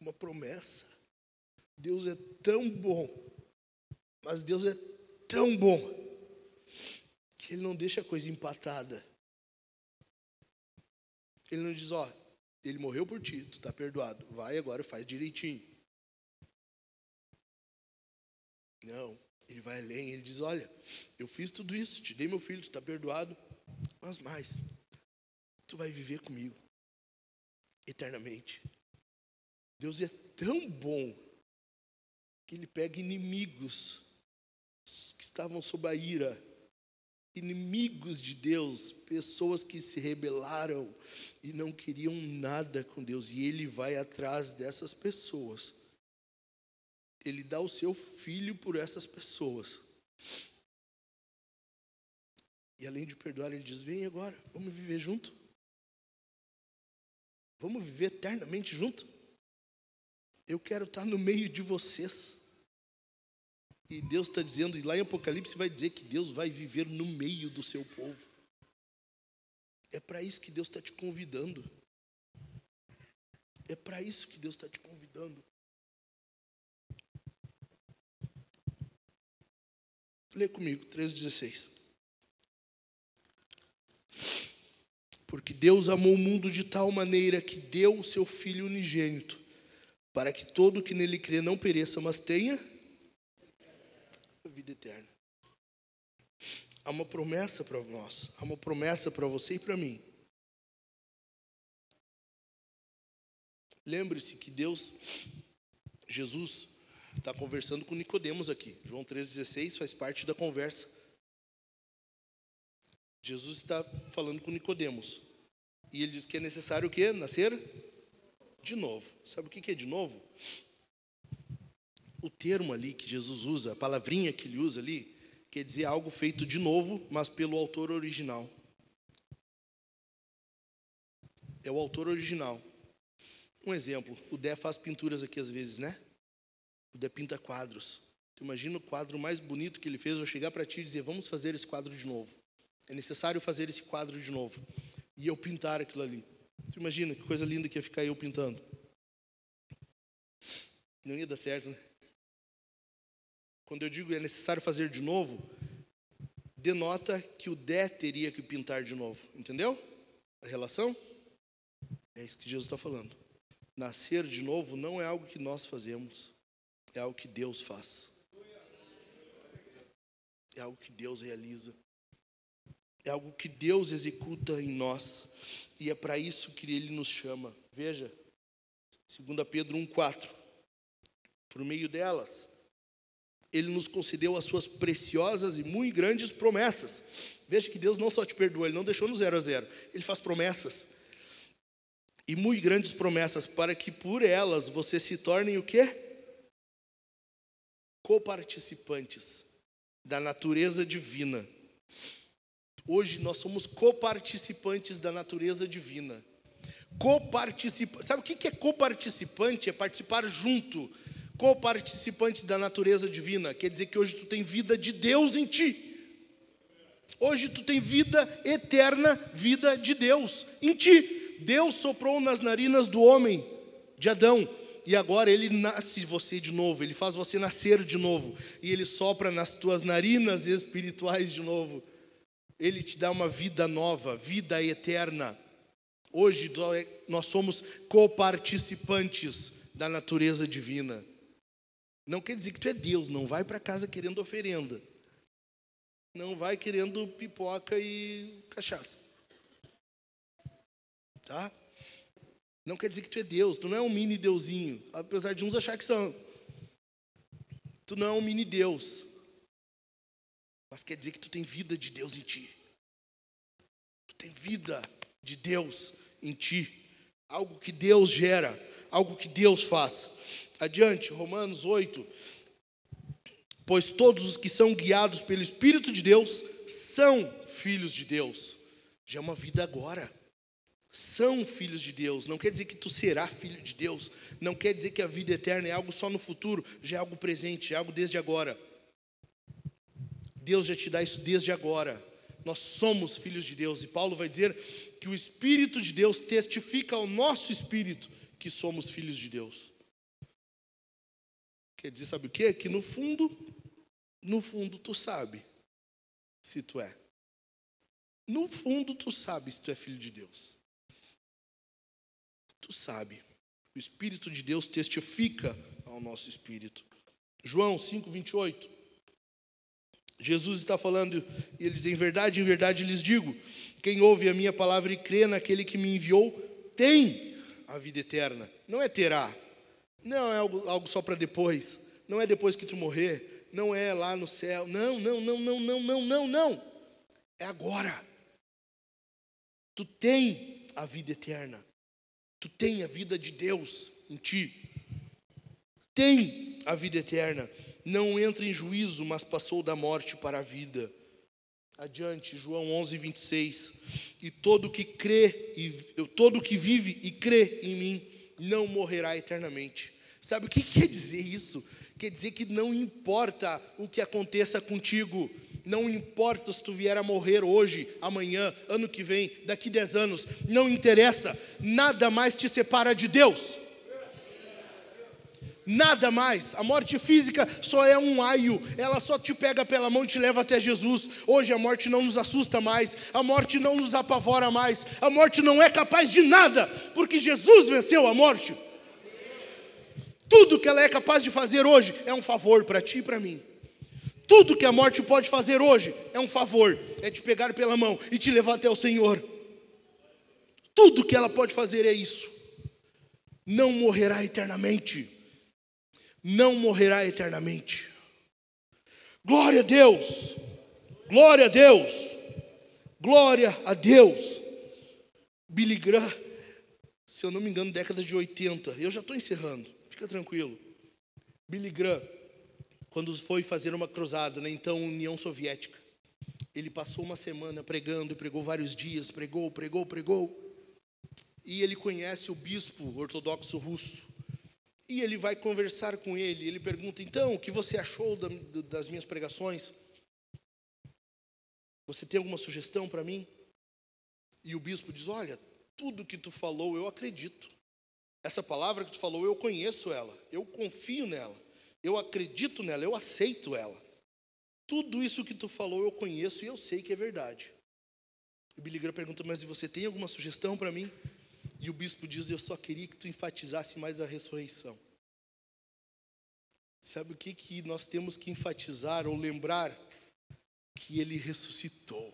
uma promessa. Deus é tão bom, mas Deus é tão bom, que Ele não deixa a coisa empatada. Ele não diz: Ó, ele morreu por ti, tu está perdoado, vai agora, faz direitinho. Não, ele vai além, ele diz: Olha, eu fiz tudo isso, te dei meu filho, tu está perdoado, mas mais, tu vai viver comigo eternamente. Deus é tão bom que ele pega inimigos que estavam sob a ira, inimigos de Deus, pessoas que se rebelaram e não queriam nada com Deus, e ele vai atrás dessas pessoas ele dá o seu filho por essas pessoas. E além de perdoar, ele diz: Vem agora, vamos viver junto. Vamos viver eternamente junto. Eu quero estar no meio de vocês. E Deus está dizendo, e lá em Apocalipse vai dizer que Deus vai viver no meio do seu povo. É para isso que Deus está te convidando. É para isso que Deus está te convidando. Lê comigo, 3,16. Porque Deus amou o mundo de tal maneira que deu o seu Filho unigênito, para que todo que nele crê não pereça, mas tenha a vida eterna. Há uma promessa para nós, há uma promessa para você e para mim. Lembre-se que Deus, Jesus, está conversando com Nicodemos aqui. João 3,16 faz parte da conversa. Jesus está falando com Nicodemos. E ele diz que é necessário o quê? Nascer de novo. Sabe o que é de novo? O termo ali que Jesus usa, a palavrinha que ele usa ali, quer dizer algo feito de novo, mas pelo autor original. É o autor original. Um exemplo, o Dé faz pinturas aqui às vezes, né? O Dé pinta quadros. Tu imagina o quadro mais bonito que ele fez, eu chegar para ti e dizer, vamos fazer esse quadro de novo. É necessário fazer esse quadro de novo. E eu pintar aquilo ali. Tu imagina que coisa linda que ia ficar eu pintando. Não ia dar certo, né? Quando eu digo é necessário fazer de novo, denota que o Dé teria que pintar de novo. Entendeu? A relação? É isso que Jesus está falando. Nascer de novo não é algo que nós fazemos, é algo que Deus faz. É algo que Deus realiza. É algo que Deus executa em nós. E é para isso que Ele nos chama. Veja, 2 Pedro 1,4. Por meio delas, Ele nos concedeu as suas preciosas e muito grandes promessas. Veja que Deus não só te perdoa, Ele não deixou no zero a zero. Ele faz promessas e muito grandes promessas para que por elas você se tornem o quê? Coparticipantes da natureza divina. Hoje nós somos coparticipantes da natureza divina. Coparticipante. Sabe o que é coparticipante? É participar junto. Coparticipante da natureza divina. Quer dizer que hoje tu tem vida de Deus em ti. Hoje tu tem vida eterna, vida de Deus em ti. Deus soprou nas narinas do homem, de Adão, e agora ele nasce você de novo, ele faz você nascer de novo, e ele sopra nas tuas narinas espirituais de novo. Ele te dá uma vida nova, vida eterna. Hoje nós somos coparticipantes da natureza divina. Não quer dizer que tu é Deus, não vai para casa querendo oferenda. Não vai querendo pipoca e cachaça. Tá? Não quer dizer que tu é Deus, tu não é um mini deusinho, apesar de uns achar que são. Tu não é um mini Deus. Mas quer dizer que tu tem vida de Deus em ti. Tu tem vida de Deus em ti. Algo que Deus gera, algo que Deus faz. Adiante, Romanos 8. Pois todos os que são guiados pelo Espírito de Deus são filhos de Deus. Já é uma vida agora são filhos de Deus. Não quer dizer que tu será filho de Deus. Não quer dizer que a vida eterna é algo só no futuro, já é algo presente, é algo desde agora. Deus já te dá isso desde agora. Nós somos filhos de Deus. E Paulo vai dizer que o Espírito de Deus testifica ao nosso espírito que somos filhos de Deus. Quer dizer, sabe o quê? Que no fundo, no fundo tu sabe se tu é. No fundo tu sabe se tu é filho de Deus. Tu sabe. O Espírito de Deus testifica ao nosso espírito. João 5, 28. Jesus está falando, e ele diz: Em verdade, em verdade lhes digo: quem ouve a minha palavra e crê naquele que me enviou, tem a vida eterna. Não é terá, não é algo, algo só para depois, não é depois que tu morrer, não é lá no céu. Não, não, não, não, não, não, não, não. É agora. Tu tem a vida eterna. Tu tem a vida de Deus em ti. Tem a vida eterna. Não entra em juízo, mas passou da morte para a vida. Adiante, João 11, 26. E todo que crê, e todo que vive e crê em mim, não morrerá eternamente. Sabe o que quer dizer isso? Quer dizer que não importa o que aconteça contigo, não importa se tu vier a morrer hoje, amanhã, ano que vem, daqui 10 anos, não interessa, nada mais te separa de Deus. Nada mais. A morte física só é um aio. Ela só te pega pela mão e te leva até Jesus. Hoje a morte não nos assusta mais. A morte não nos apavora mais. A morte não é capaz de nada, porque Jesus venceu a morte. Tudo que ela é capaz de fazer hoje é um favor para ti e para mim. Tudo que a morte pode fazer hoje é um favor, é te pegar pela mão e te levar até o Senhor. Tudo que ela pode fazer é isso. Não morrerá eternamente não morrerá eternamente. Glória a Deus, glória a Deus, glória a Deus. Billy Graham, se eu não me engano, década de 80, eu já estou encerrando, fica tranquilo. Billy Graham, quando foi fazer uma cruzada na então União Soviética, ele passou uma semana pregando, pregou vários dias, pregou, pregou, pregou. E ele conhece o bispo ortodoxo russo. E ele vai conversar com ele. Ele pergunta: então, o que você achou das minhas pregações? Você tem alguma sugestão para mim? E o bispo diz: olha, tudo que tu falou eu acredito. Essa palavra que tu falou eu conheço ela, eu confio nela, eu acredito nela, eu aceito ela. Tudo isso que tu falou eu conheço e eu sei que é verdade. E Billy Graham pergunta: mas você tem alguma sugestão para mim? E o bispo diz: Eu só queria que tu enfatizasse mais a ressurreição. Sabe o que, que nós temos que enfatizar ou lembrar? Que ele ressuscitou.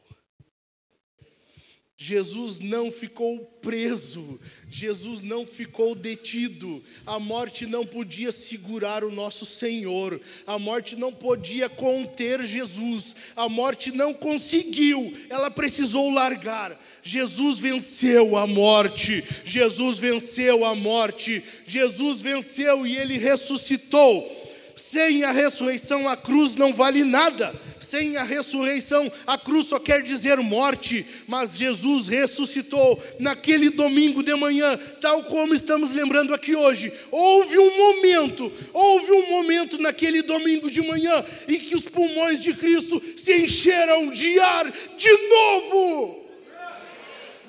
Jesus não ficou preso, Jesus não ficou detido, a morte não podia segurar o nosso Senhor, a morte não podia conter Jesus, a morte não conseguiu, ela precisou largar. Jesus venceu a morte, Jesus venceu a morte, Jesus venceu e ele ressuscitou. Sem a ressurreição, a cruz não vale nada. Sem a ressurreição, a cruz só quer dizer morte, mas Jesus ressuscitou naquele domingo de manhã, tal como estamos lembrando aqui hoje. Houve um momento, houve um momento naquele domingo de manhã em que os pulmões de Cristo se encheram de ar de novo.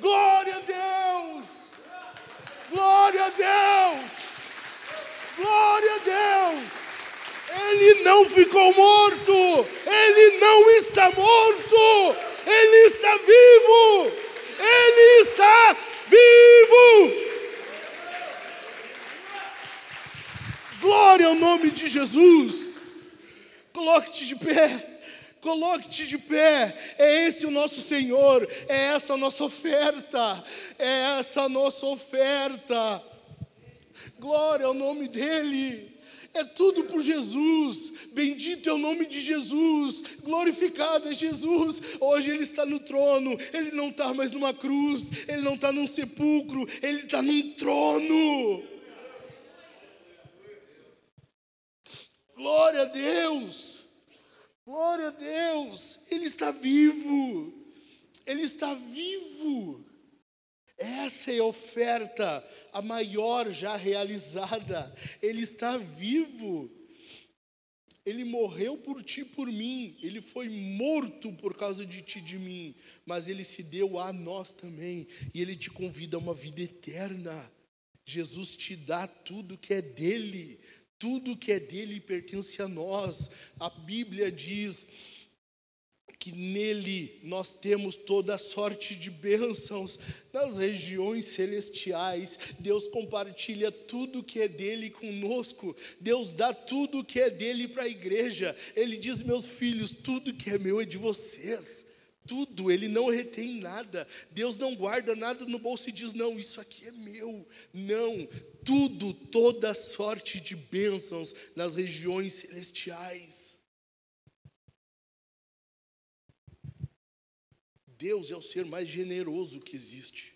Glória a Deus! Glória a Deus! Glória a Deus! Ele não ficou morto, ele não está morto, ele está vivo, ele está vivo. Glória ao nome de Jesus. Coloque-te de pé. Coloque-te de pé, é esse o nosso Senhor, é essa a nossa oferta, é essa a nossa oferta. Glória ao nome dEle. É tudo por Jesus. Bendito é o nome de Jesus. Glorificado é Jesus. Hoje Ele está no trono. Ele não está mais numa cruz. Ele não está num sepulcro. Ele está num trono. Glória a Deus. Glória a Deus. Ele está vivo. Ele está vivo. Essa é a oferta, a maior já realizada. Ele está vivo. Ele morreu por ti por mim. Ele foi morto por causa de ti de mim. Mas ele se deu a nós também. E ele te convida a uma vida eterna. Jesus te dá tudo que é dele. Tudo que é dele pertence a nós. A Bíblia diz que nele nós temos toda sorte de bênçãos nas regiões celestiais. Deus compartilha tudo que é dele conosco. Deus dá tudo que é dele para a igreja. Ele diz: Meus filhos, tudo que é meu é de vocês. Tudo, ele não retém nada. Deus não guarda nada no bolso e diz: Não, isso aqui é meu. Não, tudo, toda sorte de bênçãos nas regiões celestiais. Deus é o ser mais generoso que existe.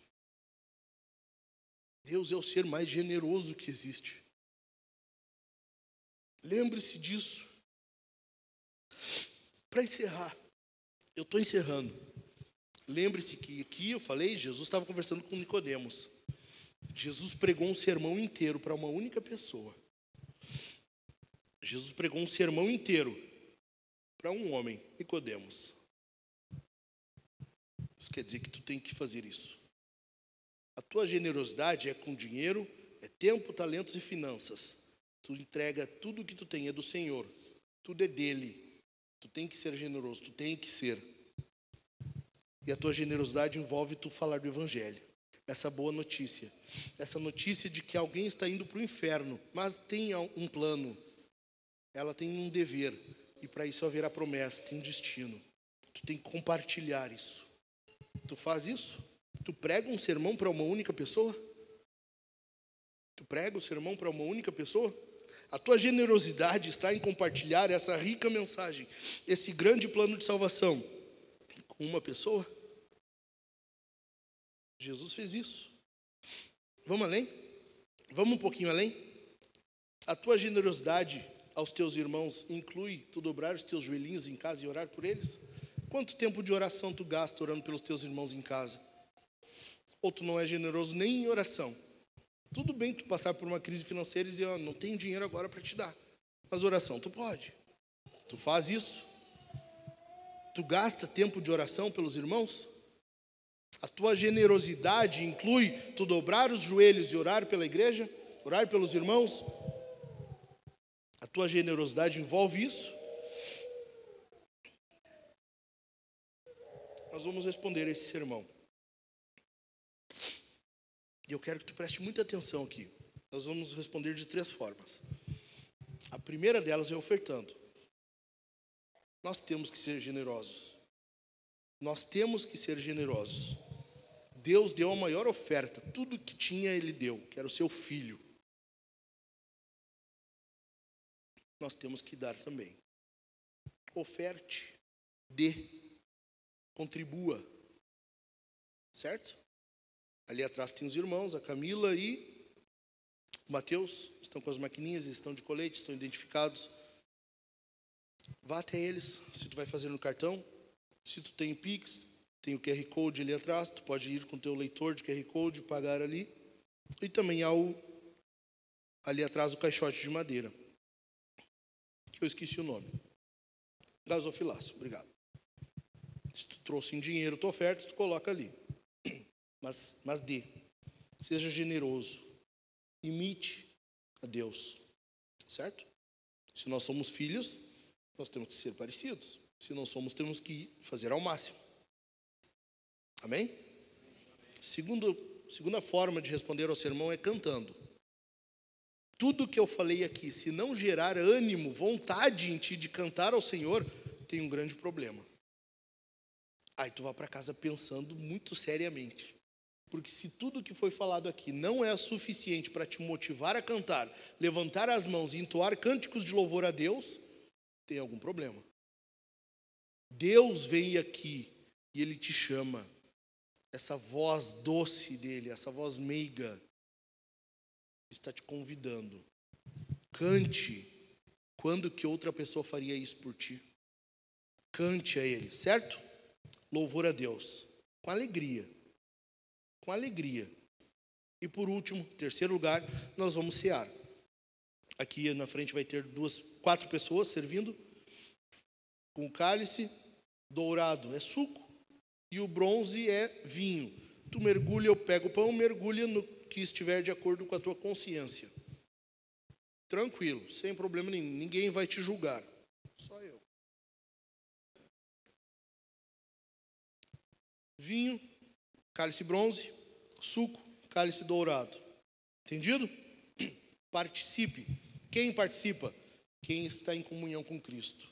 Deus é o ser mais generoso que existe. Lembre-se disso. Para encerrar, eu estou encerrando. Lembre-se que aqui eu falei, Jesus estava conversando com Nicodemos. Jesus pregou um sermão inteiro para uma única pessoa. Jesus pregou um sermão inteiro para um homem, Nicodemos. Isso quer dizer que tu tem que fazer isso. A tua generosidade é com dinheiro, é tempo, talentos e finanças. Tu entrega tudo o que tu tem, é do Senhor. Tudo é dele. Tu tem que ser generoso, tu tem que ser. E a tua generosidade envolve tu falar do evangelho. Essa boa notícia. Essa notícia de que alguém está indo para o inferno, mas tem um plano. Ela tem um dever. E para isso haverá promessa, tem um destino. Tu tem que compartilhar isso. Tu faz isso? Tu prega um sermão para uma única pessoa? Tu prega o sermão para uma única pessoa? A tua generosidade está em compartilhar essa rica mensagem, esse grande plano de salvação com uma pessoa? Jesus fez isso. Vamos além? Vamos um pouquinho além? A tua generosidade aos teus irmãos inclui tu dobrar os teus joelhinhos em casa e orar por eles? Quanto tempo de oração tu gasta orando pelos teus irmãos em casa? Ou tu não é generoso nem em oração? Tudo bem tu passar por uma crise financeira e dizer, oh, não tenho dinheiro agora para te dar. Mas oração, tu pode. Tu faz isso. Tu gasta tempo de oração pelos irmãos? A tua generosidade inclui tu dobrar os joelhos e orar pela igreja? Orar pelos irmãos? A tua generosidade envolve isso? Nós vamos responder esse sermão. E eu quero que tu preste muita atenção aqui. Nós vamos responder de três formas. A primeira delas é ofertando. Nós temos que ser generosos. Nós temos que ser generosos. Deus deu a maior oferta, tudo que tinha Ele deu, que era o seu filho. Nós temos que dar também. Oferte, dê, contribua. Certo? Ali atrás tem os irmãos, a Camila e o Mateus, estão com as maquininhas, estão de colete, estão identificados. Vá até eles, se tu vai fazer no cartão. Se tu tem Pix, tem o QR Code ali atrás, tu pode ir com o teu leitor de QR Code, pagar ali. E também há o, ali atrás o caixote de madeira, eu esqueci o nome. Gasofilaço, obrigado. Trouxe em dinheiro tua oferta, tu coloca ali mas, mas dê. Seja generoso. Imite a Deus. Certo? Se nós somos filhos, nós temos que ser parecidos. Se não somos, temos que fazer ao máximo. Amém? Segundo, segunda forma de responder ao sermão é cantando. Tudo que eu falei aqui, se não gerar ânimo, vontade em ti de cantar ao Senhor, tem um grande problema. Aí tu vai para casa pensando muito seriamente. Porque se tudo que foi falado aqui não é suficiente para te motivar a cantar, levantar as mãos e entoar cânticos de louvor a Deus, tem algum problema. Deus vem aqui e Ele te chama. Essa voz doce dele, essa voz meiga, está te convidando. Cante. Quando que outra pessoa faria isso por ti? Cante a Ele, certo? Louvor a Deus, com alegria com alegria. E por último, terceiro lugar, nós vamos cear. Aqui na frente vai ter duas, quatro pessoas servindo com cálice dourado é suco e o bronze é vinho. Tu mergulha, eu pego o pão, mergulha no que estiver de acordo com a tua consciência. Tranquilo, sem problema nenhum. Ninguém vai te julgar. Só eu. Vinho, cálice bronze, suco, cálice dourado. Entendido? [CLEARS THROAT] Participe. Quem participa? Quem está em comunhão com Cristo.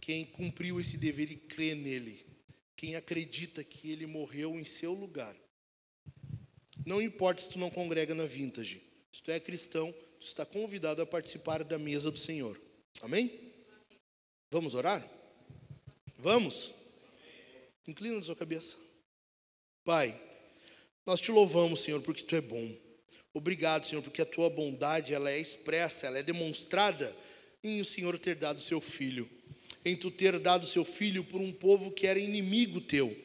Quem cumpriu esse dever e crê nele. Quem acredita que ele morreu em seu lugar. Não importa se tu não congrega na vintage. Se tu é cristão, tu está convidado a participar da mesa do Senhor. Amém? Vamos orar? Vamos? Inclina a sua cabeça. Pai, nós te louvamos, Senhor, porque tu é bom. Obrigado, Senhor, porque a tua bondade ela é expressa, ela é demonstrada em o Senhor ter dado seu filho, em tu ter dado seu filho por um povo que era inimigo teu.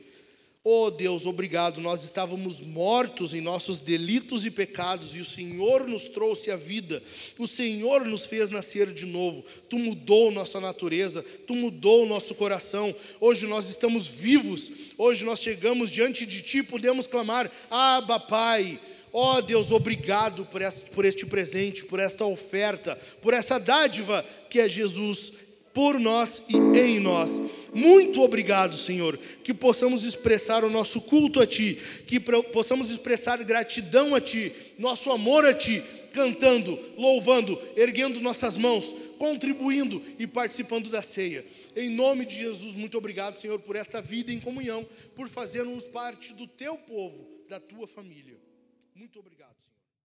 Oh Deus, obrigado. Nós estávamos mortos em nossos delitos e pecados e o Senhor nos trouxe a vida. O Senhor nos fez nascer de novo. Tu mudou nossa natureza, tu mudou o nosso coração. Hoje nós estamos vivos. Hoje nós chegamos diante de ti, podemos clamar: "Abba, Pai". Ó oh, Deus, obrigado por por este presente, por esta oferta, por essa dádiva que é Jesus por nós e em nós. Muito obrigado, Senhor, que possamos expressar o nosso culto a Ti, que possamos expressar gratidão a Ti, nosso amor a Ti, cantando, louvando, erguendo nossas mãos, contribuindo e participando da ceia. Em nome de Jesus, muito obrigado, Senhor, por esta vida em comunhão, por fazermos parte do Teu povo, da Tua família. Muito obrigado.